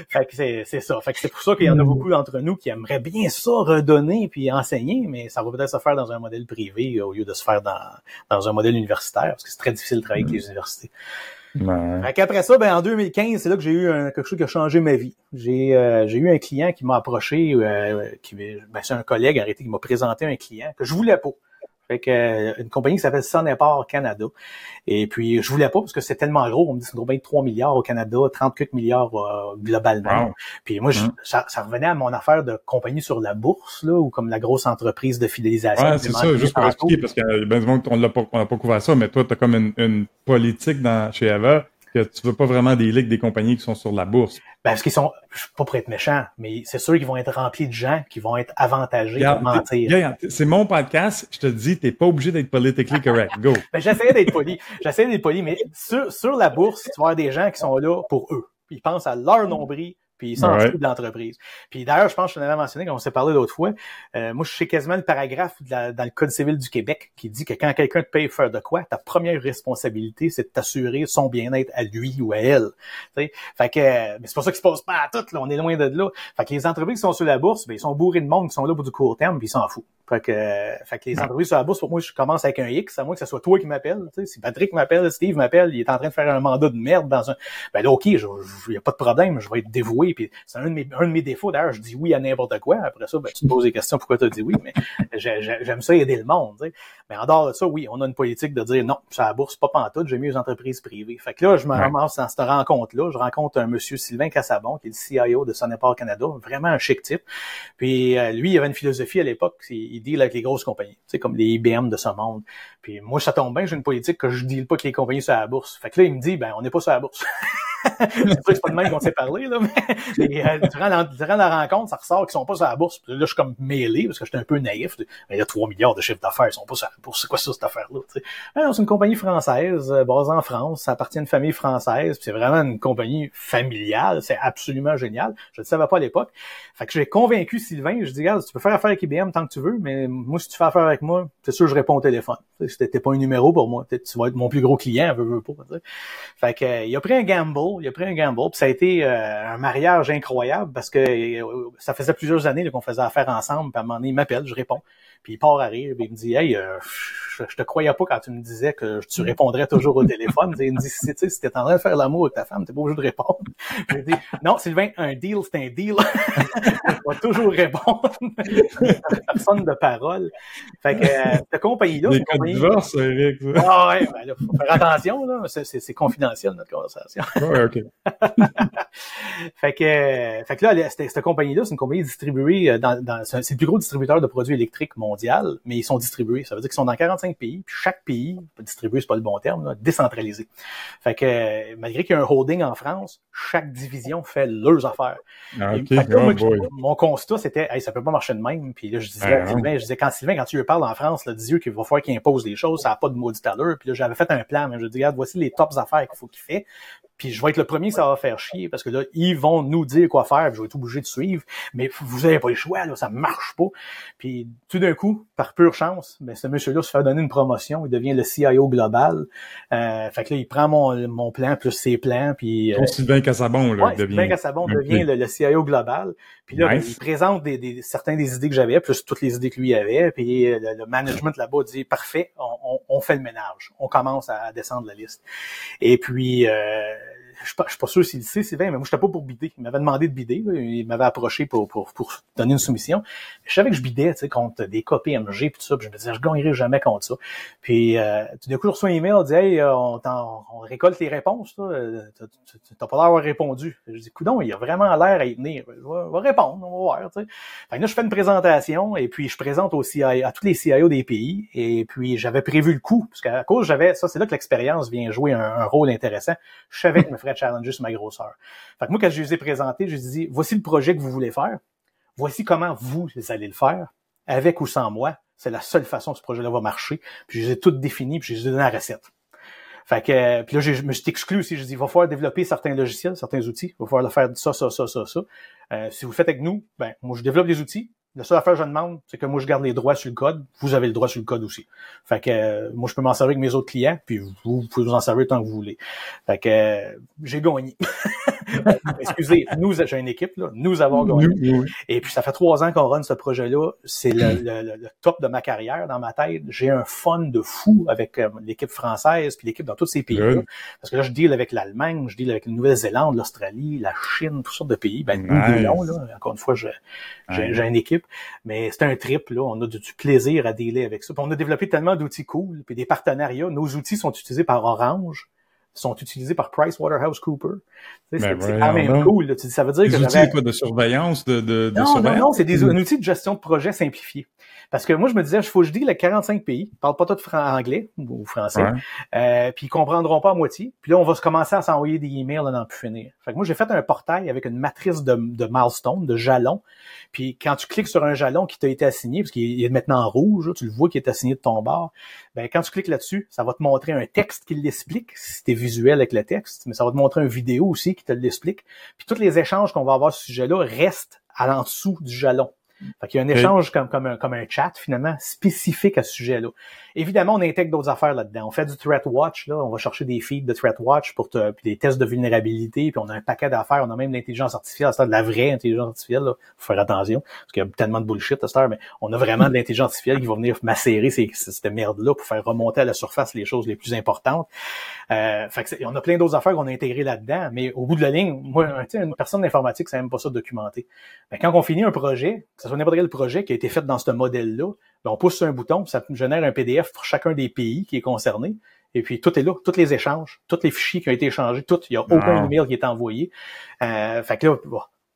fait que c'est, c'est ça. Fait que c'est pour ça qu'il y en a beaucoup d'entre nous qui aimeraient bien ça redonner puis enseigner, mais ça va peut-être se faire dans un modèle privé au lieu de se faire dans, dans un modèle universitaire, parce que c'est très difficile de travailler avec les universités. Ouais. Après ça, ben en 2015, c'est là que j'ai eu quelque chose qui a changé ma vie. J'ai euh, eu un client qui m'a approché, euh, qui ben, c'est un collègue arrêté qui m'a présenté un client que je voulais pas. Fait que, euh, une compagnie qui s'appelle Sonepar Canada. Et puis, je voulais pas parce que c'est tellement gros. On me dit que c'est une compagnie de 3 milliards au Canada, 34 milliards euh, globalement. Puis moi, hum. ça, ça, revenait à mon affaire de compagnie sur la bourse, là, ou comme la grosse entreprise de fidélisation. Ouais, c'est ça, juste pour expliquer, parce que ben, on l'a pas, pas couvert ça, mais toi, tu as comme une, une politique dans, chez Ava que tu veux pas vraiment des ligues des compagnies qui sont sur la bourse. Ben, parce qu'ils sont, je suis pas pour être méchant, mais c'est sûr qu'ils vont être remplis de gens qui vont être avantagés de mentir. C'est mon podcast, je te dis, t'es pas obligé d'être politically correct. Go. ben, j'essaie d'être poli. J'essaie d'être poli, mais sur, sur la bourse, tu vas avoir des gens qui sont là pour eux. Ils pensent à leur nombril, puis ils s'en de l'entreprise. Puis d'ailleurs, je pense que je l'avais mentionné quand on s'est parlé l'autre fois, euh, moi je sais quasiment le paragraphe dans le Code civil du Québec qui dit que quand quelqu'un te paye faire de quoi, ta première responsabilité, c'est de t'assurer son bien-être à lui ou à elle. T'sais? Fait que mais c'est pour ça qu'il se passe pas à tout, là, on est loin de là. Fait que les entreprises qui sont sur la bourse, ben, ils sont bourrés de monde qui sont là pour du court terme, puis ils s'en foutent. Fait que, fait que les entreprises sur la bourse, pour moi, je commence avec un X, à moins que ce soit toi qui m'appelle. Si Patrick m'appelle, Steve m'appelle, il est en train de faire un mandat de merde dans un. Ben là, OK, il n'y a pas de problème, je vais être dévoué. Puis c'est un de mes, un de mes défauts. D'ailleurs, je dis oui à n'importe quoi. Après ça, ben, tu te poses des questions pourquoi tu as dit oui, mais j'aime ça aider le monde. Mais en dehors de ça, oui, on a une politique de dire non, sur la bourse, pas pantoute, j'aime mieux les entreprises privées. Fait que là, je me ramasse dans cette rencontre-là. Je rencontre un monsieur Sylvain Cassabon, qui est le CIO de Sonepar Canada, vraiment un chic type. Puis euh, lui, il avait une philosophie à l'époque, il dit avec les grosses compagnies tu sais, comme les IBM de ce monde. Puis moi, ça tombe bien, j'ai une politique que je deal pas que les compagnies sur la bourse. Fait que là, il me dit, ben, on n'est pas sur la bourse. c'est que c'est pas de même qu'on s'est parlé, là, mais euh, durant, la, durant, la, rencontre, ça ressort qu'ils sont pas sur la bourse. Là, je suis comme mêlé parce que j'étais un peu naïf. il y a 3 milliards de chiffres d'affaires, ils sont pas sur la bourse. C'est quoi ça, cette affaire-là? c'est une compagnie française, euh, basée en France, ça appartient à une famille française, c'est vraiment une compagnie familiale, c'est absolument génial. Je ne savais pas à l'époque. Fait que j'ai convaincu Sylvain, je dis, regarde, tu peux faire affaire avec IBM tant que tu veux, mais moi, si tu fais affaire avec moi, c'est sûr je réponds au téléphone. C'était pas un numéro pour moi. Tu vas être mon plus gros client, veux, veux pas. Fait que il a pris un gamble, il a pris un gamble, puis ça a été euh, un mariage incroyable parce que euh, ça faisait plusieurs années qu'on faisait affaire ensemble, puis à un moment donné, il m'appelle, je réponds. Puis il part à rire, puis il me dit Hey, euh, je, te croyais pas quand tu me disais que tu répondrais toujours au téléphone. il me dit Si tu si t'es en train de faire l'amour avec ta femme, t'es pas obligé de répondre. J'ai dit Non, Sylvain, un deal, c'est un deal. je vais toujours répondre. Personne de parole. Fait que euh, cette compagnie-là. Des compagnie... divorce, Eric. Ah ouais, ben là, faut faire attention, là. C'est confidentiel notre conversation. ouais, ok. fait que fait que là, cette, cette compagnie-là, c'est une compagnie distribuée euh, dans, dans c'est le plus gros distributeur de produits électriques mondiaux mondial, mais ils sont distribués. Ça veut dire qu'ils sont dans 45 pays, puis chaque pays, distribué, c'est pas le bon terme, là, décentralisé. Fait que malgré qu'il y a un holding en France, chaque division fait leurs affaires. Ah, fait que moi, Oh, boy. mon constat, c'était, hey, ça peut pas marcher de même. Puis là, je disais, Ah, à Sylvain, je disais, quand Sylvain, quand tu lui parles en France, là, dis-lui qu'il va falloir qu'il impose des choses, ça n'a pas de maudit à l'heure. Puis là, j'avais fait un plan, mais je dis, regarde, voici les tops affaires qu'il faut qu'il fait. Puis je vais être le premier que ça va faire chier, parce que là, ils vont nous dire quoi faire, puis je vais être obligé de suivre. Mais vous avez pas le choix, là, ça marche pas. Puis tout d'un coup, par pure chance, ben, ce monsieur-là se fait donner une promotion, il devient le CIO global. Euh, fait que là, il prend mon, mon plan plus ses plans, puis... euh, Sylvain Cassabon, là, Ouais, devient. Sylvain Cassabon devient le, le CIO global. Puis là, Nice. ben, il présente des, des, certains des idées que j'avais, plus toutes les idées que lui avait. Puis euh, le, le management là-bas dit parfait, on, on, on fait le ménage. On commence à descendre la liste. Et puis euh, je je suis pas sûr s'il le sait, Sylvain, mais moi, j'étais pas pour bider. Il m'avait demandé de bider. là. Il m'avait approché pour, pour, pour donner une soumission. Je savais que je bidais, tu sais, contre des copies MG puis tout ça. Puis je me disais, je gagnerai jamais contre ça. Puis euh, tout d'un coup, je reçois un email, on dit, hey, euh, on, on récolte les réponses. Euh, t'as- t'as- pas l'air d'avoir répondu. Je dis, coudon, il a vraiment l'air à y venir. Je je vais répondre, on va voir. Tu sais. Fait que là, je fais une présentation et puis je présente au à tous les CIO des pays. Et puis j'avais prévu le coup, parce qu'à cause j'avais, ça c'est là que l'expérience vient jouer un, rôle intéressant. Je savais que je me challenger sur ma grosseur. Fait que moi, quand je les ai présentés, je dit, voici le projet que vous voulez faire. Voici comment vous allez le faire, avec ou sans moi. C'est la seule façon que ce projet-là va marcher. Puis je les ai toutes définies, puis je les ai donné la recette. Fait que, puis là, je me suis exclu aussi. Je dis, il va falloir développer certains logiciels, certains outils. Il va falloir faire ça, ça, ça, ça, ça. Euh, si vous le faites avec nous, ben, moi, je développe des outils. La seule affaire que je demande, c'est que moi, je garde les droits sur le code. Vous avez le droit sur le code aussi. Fait que, euh, moi, je peux m'en servir avec mes autres clients, puis vous, vous pouvez vous en servir tant que vous voulez. Fait que, euh, j'ai gagné. Excusez, nous, j'ai une équipe, là. Nous avons gagné. Oui. Et puis ça fait trois ans qu'on run ce projet-là. C'est le, le- le- le top de ma carrière dans ma tête. J'ai un fun de fou avec euh, l'équipe française puis l'équipe dans tous ces pays-là. Parce que là, je deal avec l'Allemagne, je deal avec la Nouvelle-Zélande, l'Australie, la Chine, toutes sortes de pays. Ben, nous, Nice. Là. Encore une fois, j'ai une équipe. Mais c'est un trip, là. On a du, du plaisir à dealer avec ça. Puis on a développé tellement d'outils cool, puis des partenariats. Nos outils sont utilisés par Orange sont utilisés par PricewaterhouseCoopers. Ben c'est c'est quand même cool. là. Ça veut dire Des que outils quoi, de surveillance, de, de, de Non, non, surveillance? non, c'est des ou- un outil de gestion de projet simplifié. Parce que moi, je me disais, il faut que je deal avec 45 pays, ils parlent pas tout anglais ou français, Ouais. euh, puis ils comprendront pas à moitié. Puis là, on va se commencer à s'envoyer des emails à n'en plus finir. Fait que moi, j'ai fait un portail avec une matrice de, de milestones, de jalons. Puis quand tu cliques sur un jalon qui t'a été assigné, parce qu'il est maintenant en rouge, là, tu le vois qui est assigné de ton bord, ben quand tu cliques là-dessus, ça va te montrer un texte qui l'explique, si t'es visuel avec le texte, mais ça va te montrer une vidéo aussi qui te l'explique. Puis tous les échanges qu'on va avoir sur ce sujet-là restent à l'en dessous du jalon. Fait qu'il y a un Ok. échange comme, comme, un, comme un chat, finalement, spécifique à ce sujet-là. Évidemment, on intègre d'autres affaires là-dedans. On fait du threat watch, là. On va chercher des feeds de threat watch pour te, des tests de vulnérabilité, puis on a un paquet d'affaires. On a même l'intelligence artificielle, c'est de la vraie intelligence artificielle, là. Faut faire attention, parce qu'il y a tellement de bullshit à cette mais on a vraiment de l'intelligence artificielle qui va venir macérer ces, cette merde-là pour faire remonter à la surface les choses les plus importantes. Euh, fait que on a plein d'autres affaires qu'on a intégrées là-dedans, mais au bout de la ligne, moi, une personne d'informatique, ça aime pas ça documenter. Ben, quand on finit un projet, que ce soit n'importe quel projet qui a été fait dans ce modèle-là, on pousse sur un bouton, ça génère un PDF pour chacun des pays qui est concerné. Et puis tout est là, tous les échanges, tous les fichiers qui ont été échangés, tout, il n'y a aucun Wow. email qui est envoyé. Euh, fait que là,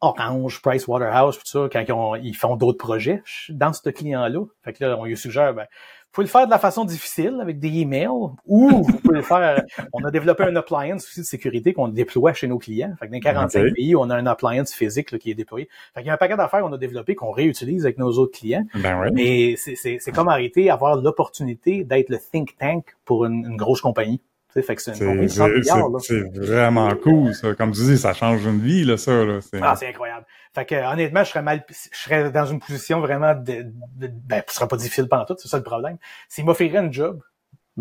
Orange, Price Waterhouse, tout ça, quand ils, ont- ils font d'autres projets dans ce client-là, fait que là, on lui suggère, ben, pouvez le faire de la façon difficile avec des emails ou vous pouvez le faire. On a développé un appliance aussi de sécurité qu'on déploie chez nos clients. Fait que dans 45 Ok. pays, on a un appliance physique là, qui est déployé. Fait qu'il y a un paquet d'affaires qu'on a développé qu'on réutilise avec nos autres clients. Ben ouais. Mais c'est- c'est c'est comme arrêter avoir l'opportunité d'être le think tank pour une, une grosse compagnie. Fait que c'est une C'est compagnie de 100 c'est- milliards. là. c'est vraiment cool, ça. Comme tu dis, ça change une vie, là, ça. Là. C'est- Ah, c'est incroyable. Fait que honnêtement, je serais mal, je serais dans une position vraiment de, de- ben, ce serait pas difficile pendant tout, c'est ça le problème. S'il m'offrirait un job,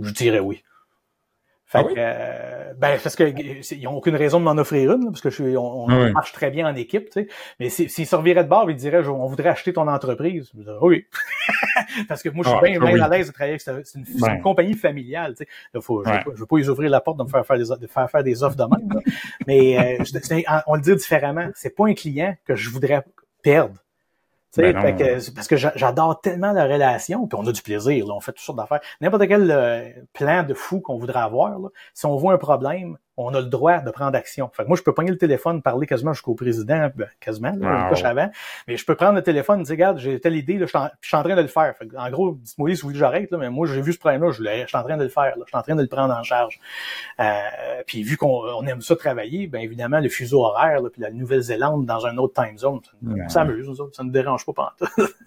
je dirais oui. Fait Ah que, oui? euh, ben, parce que ils ont aucune raison de m'en offrir une, là, parce que je suis, on, on Ah oui. marche très bien en équipe, tu sais. Mais si- s'ils se reviraient de bord, ils diraient, on voudrait acheter ton entreprise. Je dirais, oui. parce que moi, je suis Ah, bien, ça, bien oui. à l'aise de travailler avec c'est une, une compagnie familiale, tu sais. Là, faut, je, veux Ouais. pas, je veux pas les ouvrir la porte de me faire faire des, de faire faire des offres de même, là. Mais, euh, je- on le dit différemment. C'est pas un client que je voudrais perdre. Ben non. que- parce que j'a- j'adore tellement la relation, puis on a du plaisir, là, on fait toutes sortes d'affaires. N'importe quel euh, plan de fou qu'on voudrait avoir, là, si on voit un problème, on a le droit de prendre action. Fait que moi, je peux pogner le téléphone, parler quasiment jusqu'au président, ben, quasiment, là, wow. avant, mais je peux prendre le téléphone et dire, regarde, j'ai telle idée, là, je, suis en, train de le faire. Fait que, en gros, dites-moi si vous voulez que j'arrête, là, mais moi, j'ai vu ce problème-là, je, je, suis en train de le faire, là, je suis en train de le prendre en charge. Euh, puis vu qu'on on aime ça travailler, ben évidemment, le fuseau horaire, là, puis la Nouvelle-Zélande dans un autre time zone, ça, ouais. ça ça ne dérange pas pas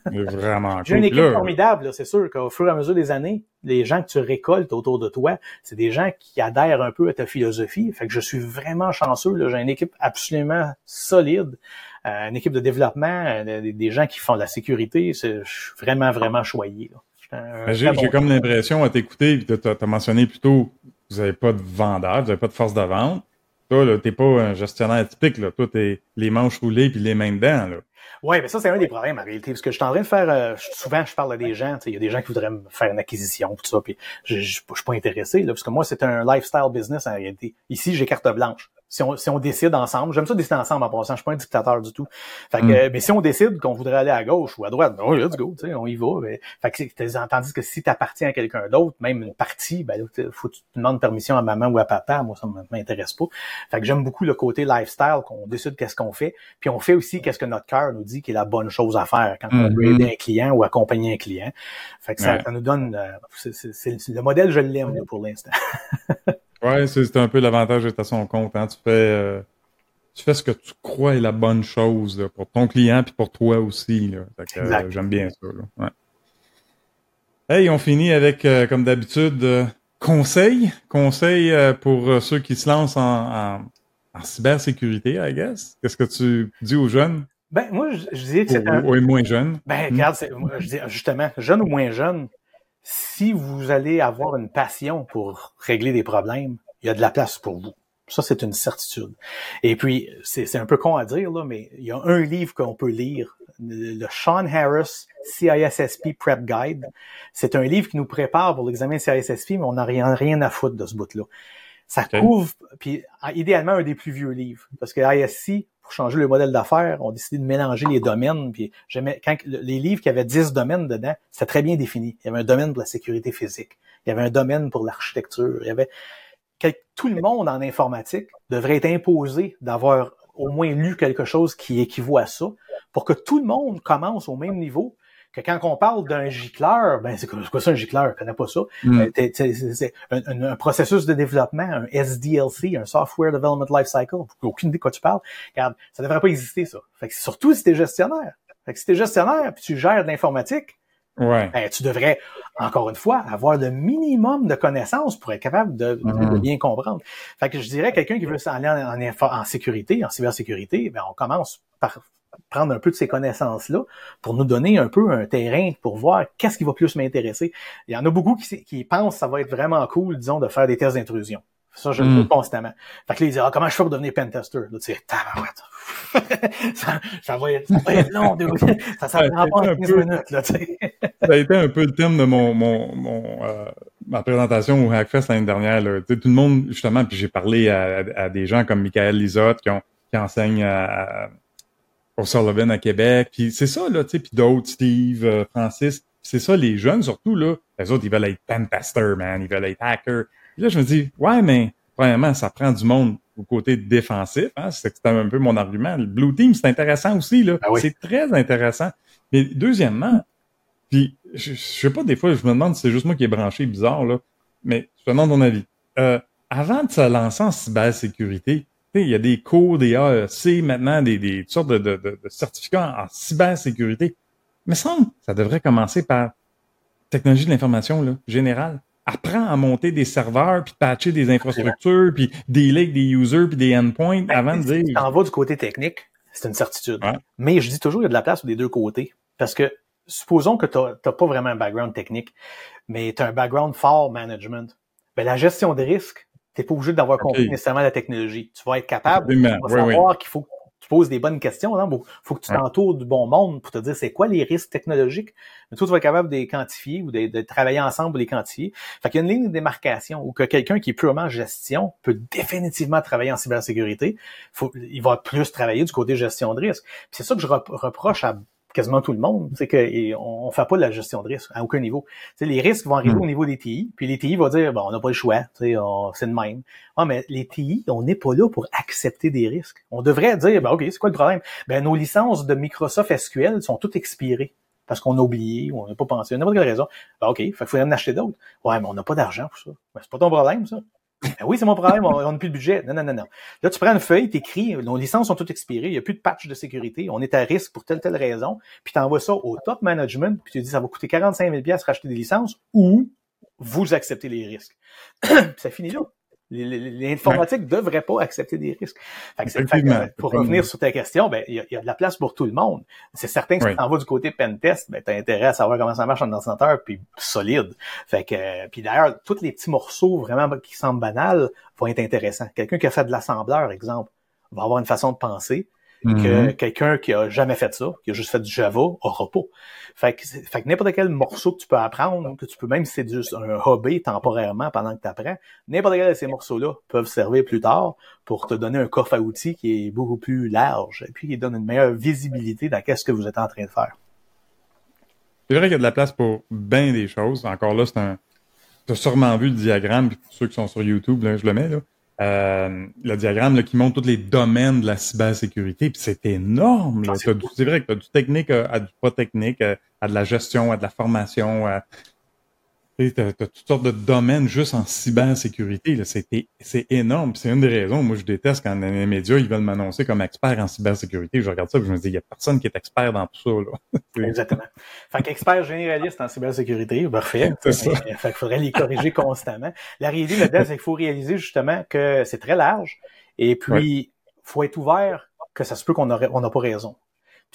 Vraiment J'ai une équipe formidable, c'est sûr qu'au fur et à mesure des années, les gens que tu récoltes autour de toi, c'est des gens qui adhèrent un peu à ta philosophie. Fait que je suis vraiment chanceux. J'ai une équipe absolument solide, euh, une équipe de développement, euh, des, gens qui font de la sécurité. Je suis vraiment, vraiment choyé. J'ai bon comme l'impression à t'écouter, tu as, mentionné plutôt vous n'avez pas de vendeur, vous n'avez pas de force de vente. Toi, tu n'es pas un gestionnaire typique. Là. Toi, tu les manches roulées puis les mains dedans. Là. Oui, mais ça, c'est un des problèmes en réalité. Parce que je suis en train de faire. Euh, souvent, je parle à des gens. Il y a des gens qui voudraient me faire une acquisition, tout ça, puis je, je suis pas intéressé, là, parce que moi, c'est un lifestyle business en réalité. Ici, j'ai carte blanche si on, si on décide ensemble, j'aime ça décider ensemble en passant, je suis pas un dictateur du tout. Fait que, mm. mais si on décide qu'on voudrait aller à gauche ou à droite, oui, let's go, tu sais, on y va. Mais, fait que, tandis que si tu appartiens à quelqu'un d'autre, même une partie, ben faut que tu demandes permission à maman ou à papa, moi ça m'intéresse pas. Fait que j'aime beaucoup le côté lifestyle, qu'on décide qu'est-ce qu'on fait, puis on fait aussi qu'est-ce que notre cœur nous dit qui est la bonne chose à faire quand on veut mm-hmm. aider un client ou accompagner un client. Fait que ça, ça nous donne, euh, c'est, le modèle, je l'aime pour l'instant. Ouais, c'est un peu l'avantage d'être à son compte. Hein. Tu fais euh, tu fais ce que tu crois est la bonne chose pour ton client puis pour toi aussi. Euh, j'aime bien ça. Là. Ouais. Hey, on finit avec, euh, comme d'habitude, conseils. Conseils pour ceux qui se lancent en, en, en cybersécurité, I guess. Qu'est-ce que tu dis aux jeunes? Ben, moi, je, je disais que c'est un... Ou, moins jeunes. Ben, regarde, je dis, justement, jeune ou moins jeune, si vous allez avoir une passion pour régler des problèmes, il y a de la place pour vous. Ça, c'est une certitude. Et puis, c'est un peu con à dire, là, mais il y a un livre qu'on peut lire, le Sean Harris CISSP Prep Guide. C'est un livre qui nous prépare pour l'examen CISSP, mais on n'a rien, rien à foutre de ce bout-là. Ça couvre, puis idéalement un des plus vieux livres, parce que ISC, pour changer le modèle d'affaires, on décidé de mélanger les domaines. Puis quand les livres qui avaient 10 domaines dedans, c'était très bien défini. Il y avait un domaine pour la sécurité physique, il y avait un domaine pour l'architecture, il y avait tout le monde en informatique devrait être imposé d'avoir au moins lu quelque chose qui équivaut à ça pour que tout le monde commence au même niveau que quand on parle d'un gicleur, ben c'est quoi ça un gicleur? Je connais pas ça. Mm. Euh, c'est un, processus de développement, un SDLC, un Software Development Lifecycle. Aucune idée de quoi tu parles. Regarde, ça devrait pas exister ça. Fait que surtout si t'es gestionnaire. Fait que si t'es gestionnaire puis tu gères de l'informatique, ouais. ben, tu devrais encore une fois avoir le minimum de connaissances pour être capable de, mm. bien comprendre. Fait que je dirais quelqu'un qui veut s'aller en, en, en sécurité, en cybersécurité, ben on commence par prendre un peu de ces connaissances-là pour nous donner un peu un terrain pour voir qu'est-ce qui va plus m'intéresser. Il y en a beaucoup qui, qui pensent que ça va être vraiment cool, disons, de faire des tests d'intrusion. Ça, je le mm. constamment. Fait que là, ils disent, ah, comment je fais pour devenir pentester? Là, tu sais, ça, ça, va être, ça va être long, ça, ça prend pas 15 minutes, là, tu sais. ça a été un peu le thème de mon, mon, mon euh, ma présentation au Hackfest l'année dernière, là. Tout le monde, justement, puis j'ai parlé à, à, des gens comme Michael Lisotte qui ont, qui enseignent à Sullivan à Québec. Puis c'est ça, là, tu sais, puis d'autres, Steve, euh, Francis. C'est ça, les jeunes, surtout, là, les autres, ils veulent être pentester, man, ils veulent être hacker. Puis là, je me dis, ouais, mais premièrement, ça prend du monde au côté défensif. Hein? C'était un peu mon argument. Le Blue Team, c'est intéressant aussi, là. Ah c'est très intéressant. Mais deuxièmement, puis je, je, sais pas, des fois, je me demande si c'est juste moi qui est branché bizarre, là, mais je te demande ton avis. Euh, avant de se lancer en cybersécurité, il y a des cours, des AEC maintenant, des, des toutes sortes de, de, de, certificats en, cybersécurité. Mais ça, ça devrait commencer par technologie de l'information là, générale. Apprends à monter des serveurs, puis patcher des infrastructures, puis des avec des users, puis des endpoints ben, avant de dire... Si t'en vas du côté technique, c'est une certitude. Mais je dis toujours, il y a de la place des deux côtés. Parce que supposons que tu n'as pas vraiment un background technique, mais tu as un background fort management. Ben, la gestion des risques, T'es pas obligé d'avoir compris nécessairement la technologie. Tu vas être capable de savoir qu'il faut que tu poses des bonnes questions. Il faut que tu t'entoures du bon monde pour te dire c'est quoi les risques technologiques. Mais toi, tu vas être capable de les quantifier ou de, travailler ensemble pour les quantifier. Fait qu'il y a une ligne de démarcation où que quelqu'un qui est purement gestion peut définitivement travailler en cybersécurité. Faut, il va plus travailler du côté gestion de risque. C'est ça que je reproche à quasiment tout le monde, c'est qu'on ne fait pas de la gestion de risque à aucun niveau. les risques vont arriver hmm. au niveau des TI, puis les TI vont dire, bon, on n'a pas le choix, c'est de même. Ah, mais les TI, on n'est pas là pour accepter des risques. On devrait dire, ben, OK, c'est quoi le problème? Ben, nos licences de Microsoft SQL sont toutes expirées parce qu'on a oublié ou on n'a pas pensé, n'importe quelle raison. Ben, OK, il faudrait en acheter d'autres. Ouais, mais on n'a pas d'argent pour ça. Ben, c'est pas ton problème, ça. Ben oui, c'est mon problème, on n'a plus de budget. Non, non, non, non. Là, tu prends une feuille, t'écris, nos licences sont toutes expirées, il n'y a plus de patch de sécurité, on est à risque pour telle, telle raison, puis tu envoies ça au top management, puis tu dis, ça va coûter 45 000 racheter des licences, ou vous acceptez les risques. ça finit là. L'informatique ne devrait pas accepter des risques. pour revenir sur ta question, ben il y, a de la place pour tout le monde. C'est certain que si tu en vas du côté pentest, ben tu as intérêt à savoir comment ça marche en ordinateur, puis solide. Fait que, puis d'ailleurs, tous les petits morceaux vraiment qui semblent banals vont être intéressants. Quelqu'un qui a fait de l'assembleur, exemple, va avoir une façon de penser que mm-hmm. quelqu'un qui a jamais fait ça, qui a juste fait du Java, aura pas. Fait que, fait que n'importe quel morceau que tu peux apprendre, que tu peux même si c'est juste un hobby temporairement pendant que tu apprends, n'importe quel de ces morceaux-là peuvent servir plus tard pour te donner un coffre à outils qui est beaucoup plus large et puis qui donne une meilleure visibilité dans qu'est-ce que vous êtes en train de faire. C'est vrai qu'il y a de la place pour bien des choses. Encore là, c'est un. Tu as sûrement vu le diagramme, pour ceux qui sont sur YouTube, là, je le mets là. Euh, le diagramme là, qui montre tous les domaines de la cybersécurité. Puis c'est énorme. Ah, c'est vrai que tu as du technique à, du pas technique, à, à, de la gestion, à de la formation, à, tu as, toutes sortes de domaines juste en cybersécurité. C'est énorme. C'est une des raisons. Moi, je déteste quand les médias ils veulent m'annoncer comme expert en cybersécurité. Je regarde ça et je me dis, il n'y a personne qui est expert dans tout ça. Là. Exactement. Fait qu'expert généraliste en cybersécurité, parfait. Ça. Fait qu'il faudrait les corriger constamment. La réalité là-dedans, c'est qu'il faut réaliser justement que c'est très large. Et puis, faut être ouvert que ça se peut qu'on n'a pas raison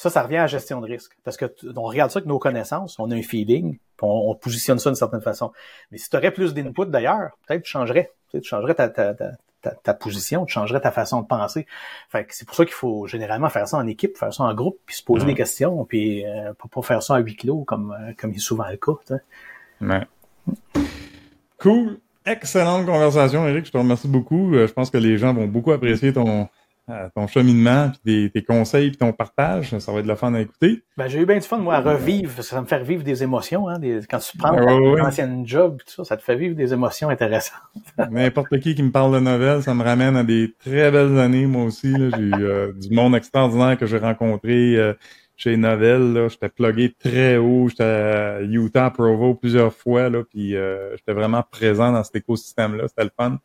ça, ça revient à la gestion de risque. Parce que on regarde ça avec nos connaissances, on a un feeling, on, positionne ça d'une certaine façon. Mais si tu aurais plus d'input d'ailleurs, peut-être tu changerais. Tu, changerais ta, ta, ta, ta, position, tu changerais ta façon de penser. Fait que c'est pour ça qu'il faut généralement faire ça en équipe, faire ça en groupe, puis se poser des questions, puis euh, pas, faire ça à huis clos comme, euh, comme il est souvent le cas. Ouais. Cool. Excellente conversation, Eric. Je te remercie beaucoup. Euh, je pense que les gens vont beaucoup apprécier ton, ton cheminement, puis tes, conseils, puis ton partage. Ça va être de la fun à écouter. Ben, j'ai eu bien du fun, moi, à revivre. Ça me fait revivre des émotions. Hein, quand tu prends un ancien job, tout ça, ça te fait vivre des émotions intéressantes. N'importe qui qui me parle de nouvelles, ça me ramène à des très belles années, moi aussi. J'ai eu euh, du monde extraordinaire que j'ai rencontré. Euh, chez Novel, là, j'étais plugué très haut, j'étais à Utah, Provo plusieurs fois, là, puis euh, j'étais vraiment présent dans cet écosystème-là, c'était le fun.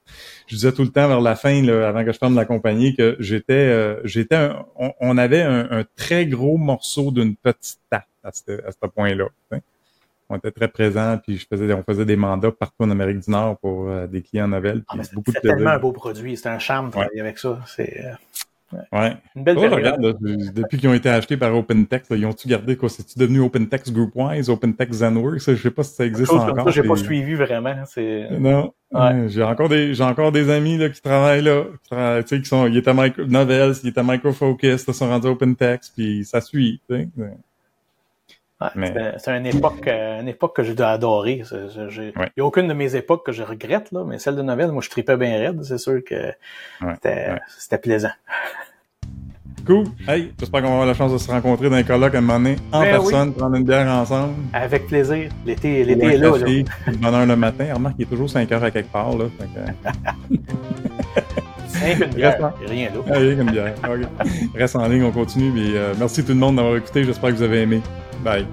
Je disais tout le temps vers la fin, là, avant que je ferme la compagnie, que j'étais, euh, j'étais, on, avait un, très gros morceau d'une petite tarte à ce, à ce point-là. On était très présent, puis je faisais, on faisait des mandats partout en Amérique du Nord pour euh, des clients Novel. Ah, c'est tellement un beau produit, c'est un charme de travailler avec ça. C'est Ouais. Une belle oh, regarde, depuis qu'ils ont été achetés par OpenText, ils ont-tu gardé quoi? C'est-tu devenu OpenText Groupwise, OpenText Zenworks? Je sais pas si ça existe encore. j'ai pas suivi vraiment. C'est... Non. J'ai encore des, j'ai encore des amis, là, qui travaillent là. tu sais, qui sont, ils étaient micro, Novels, ils étaient Microfocus, ils sont rendus OpenText, puis ça suit. C'est une époque, euh, une époque que j'ai adoré. Il n'y a aucune de mes époques que je regrette, là, mais celle de Novel, moi, je tripais bien raide. C'est sûr que c'était plaisant. Cool. Hey, j'espère qu'on va avoir la chance de se rencontrer dans un colloque à un moment donné, en ben personne, prendre une bière ensemble. Avec plaisir. L'été, l'été est là. Café, là. bonheur le matin. Remarque, il est toujours 5 heures à quelque part. Là, fait 5 une bière, rien là. Ah, rien qu'une bière. Reste en ligne, on continue. Mais, euh, merci tout le monde d'avoir écouté. J'espère que vous avez aimé. Bye.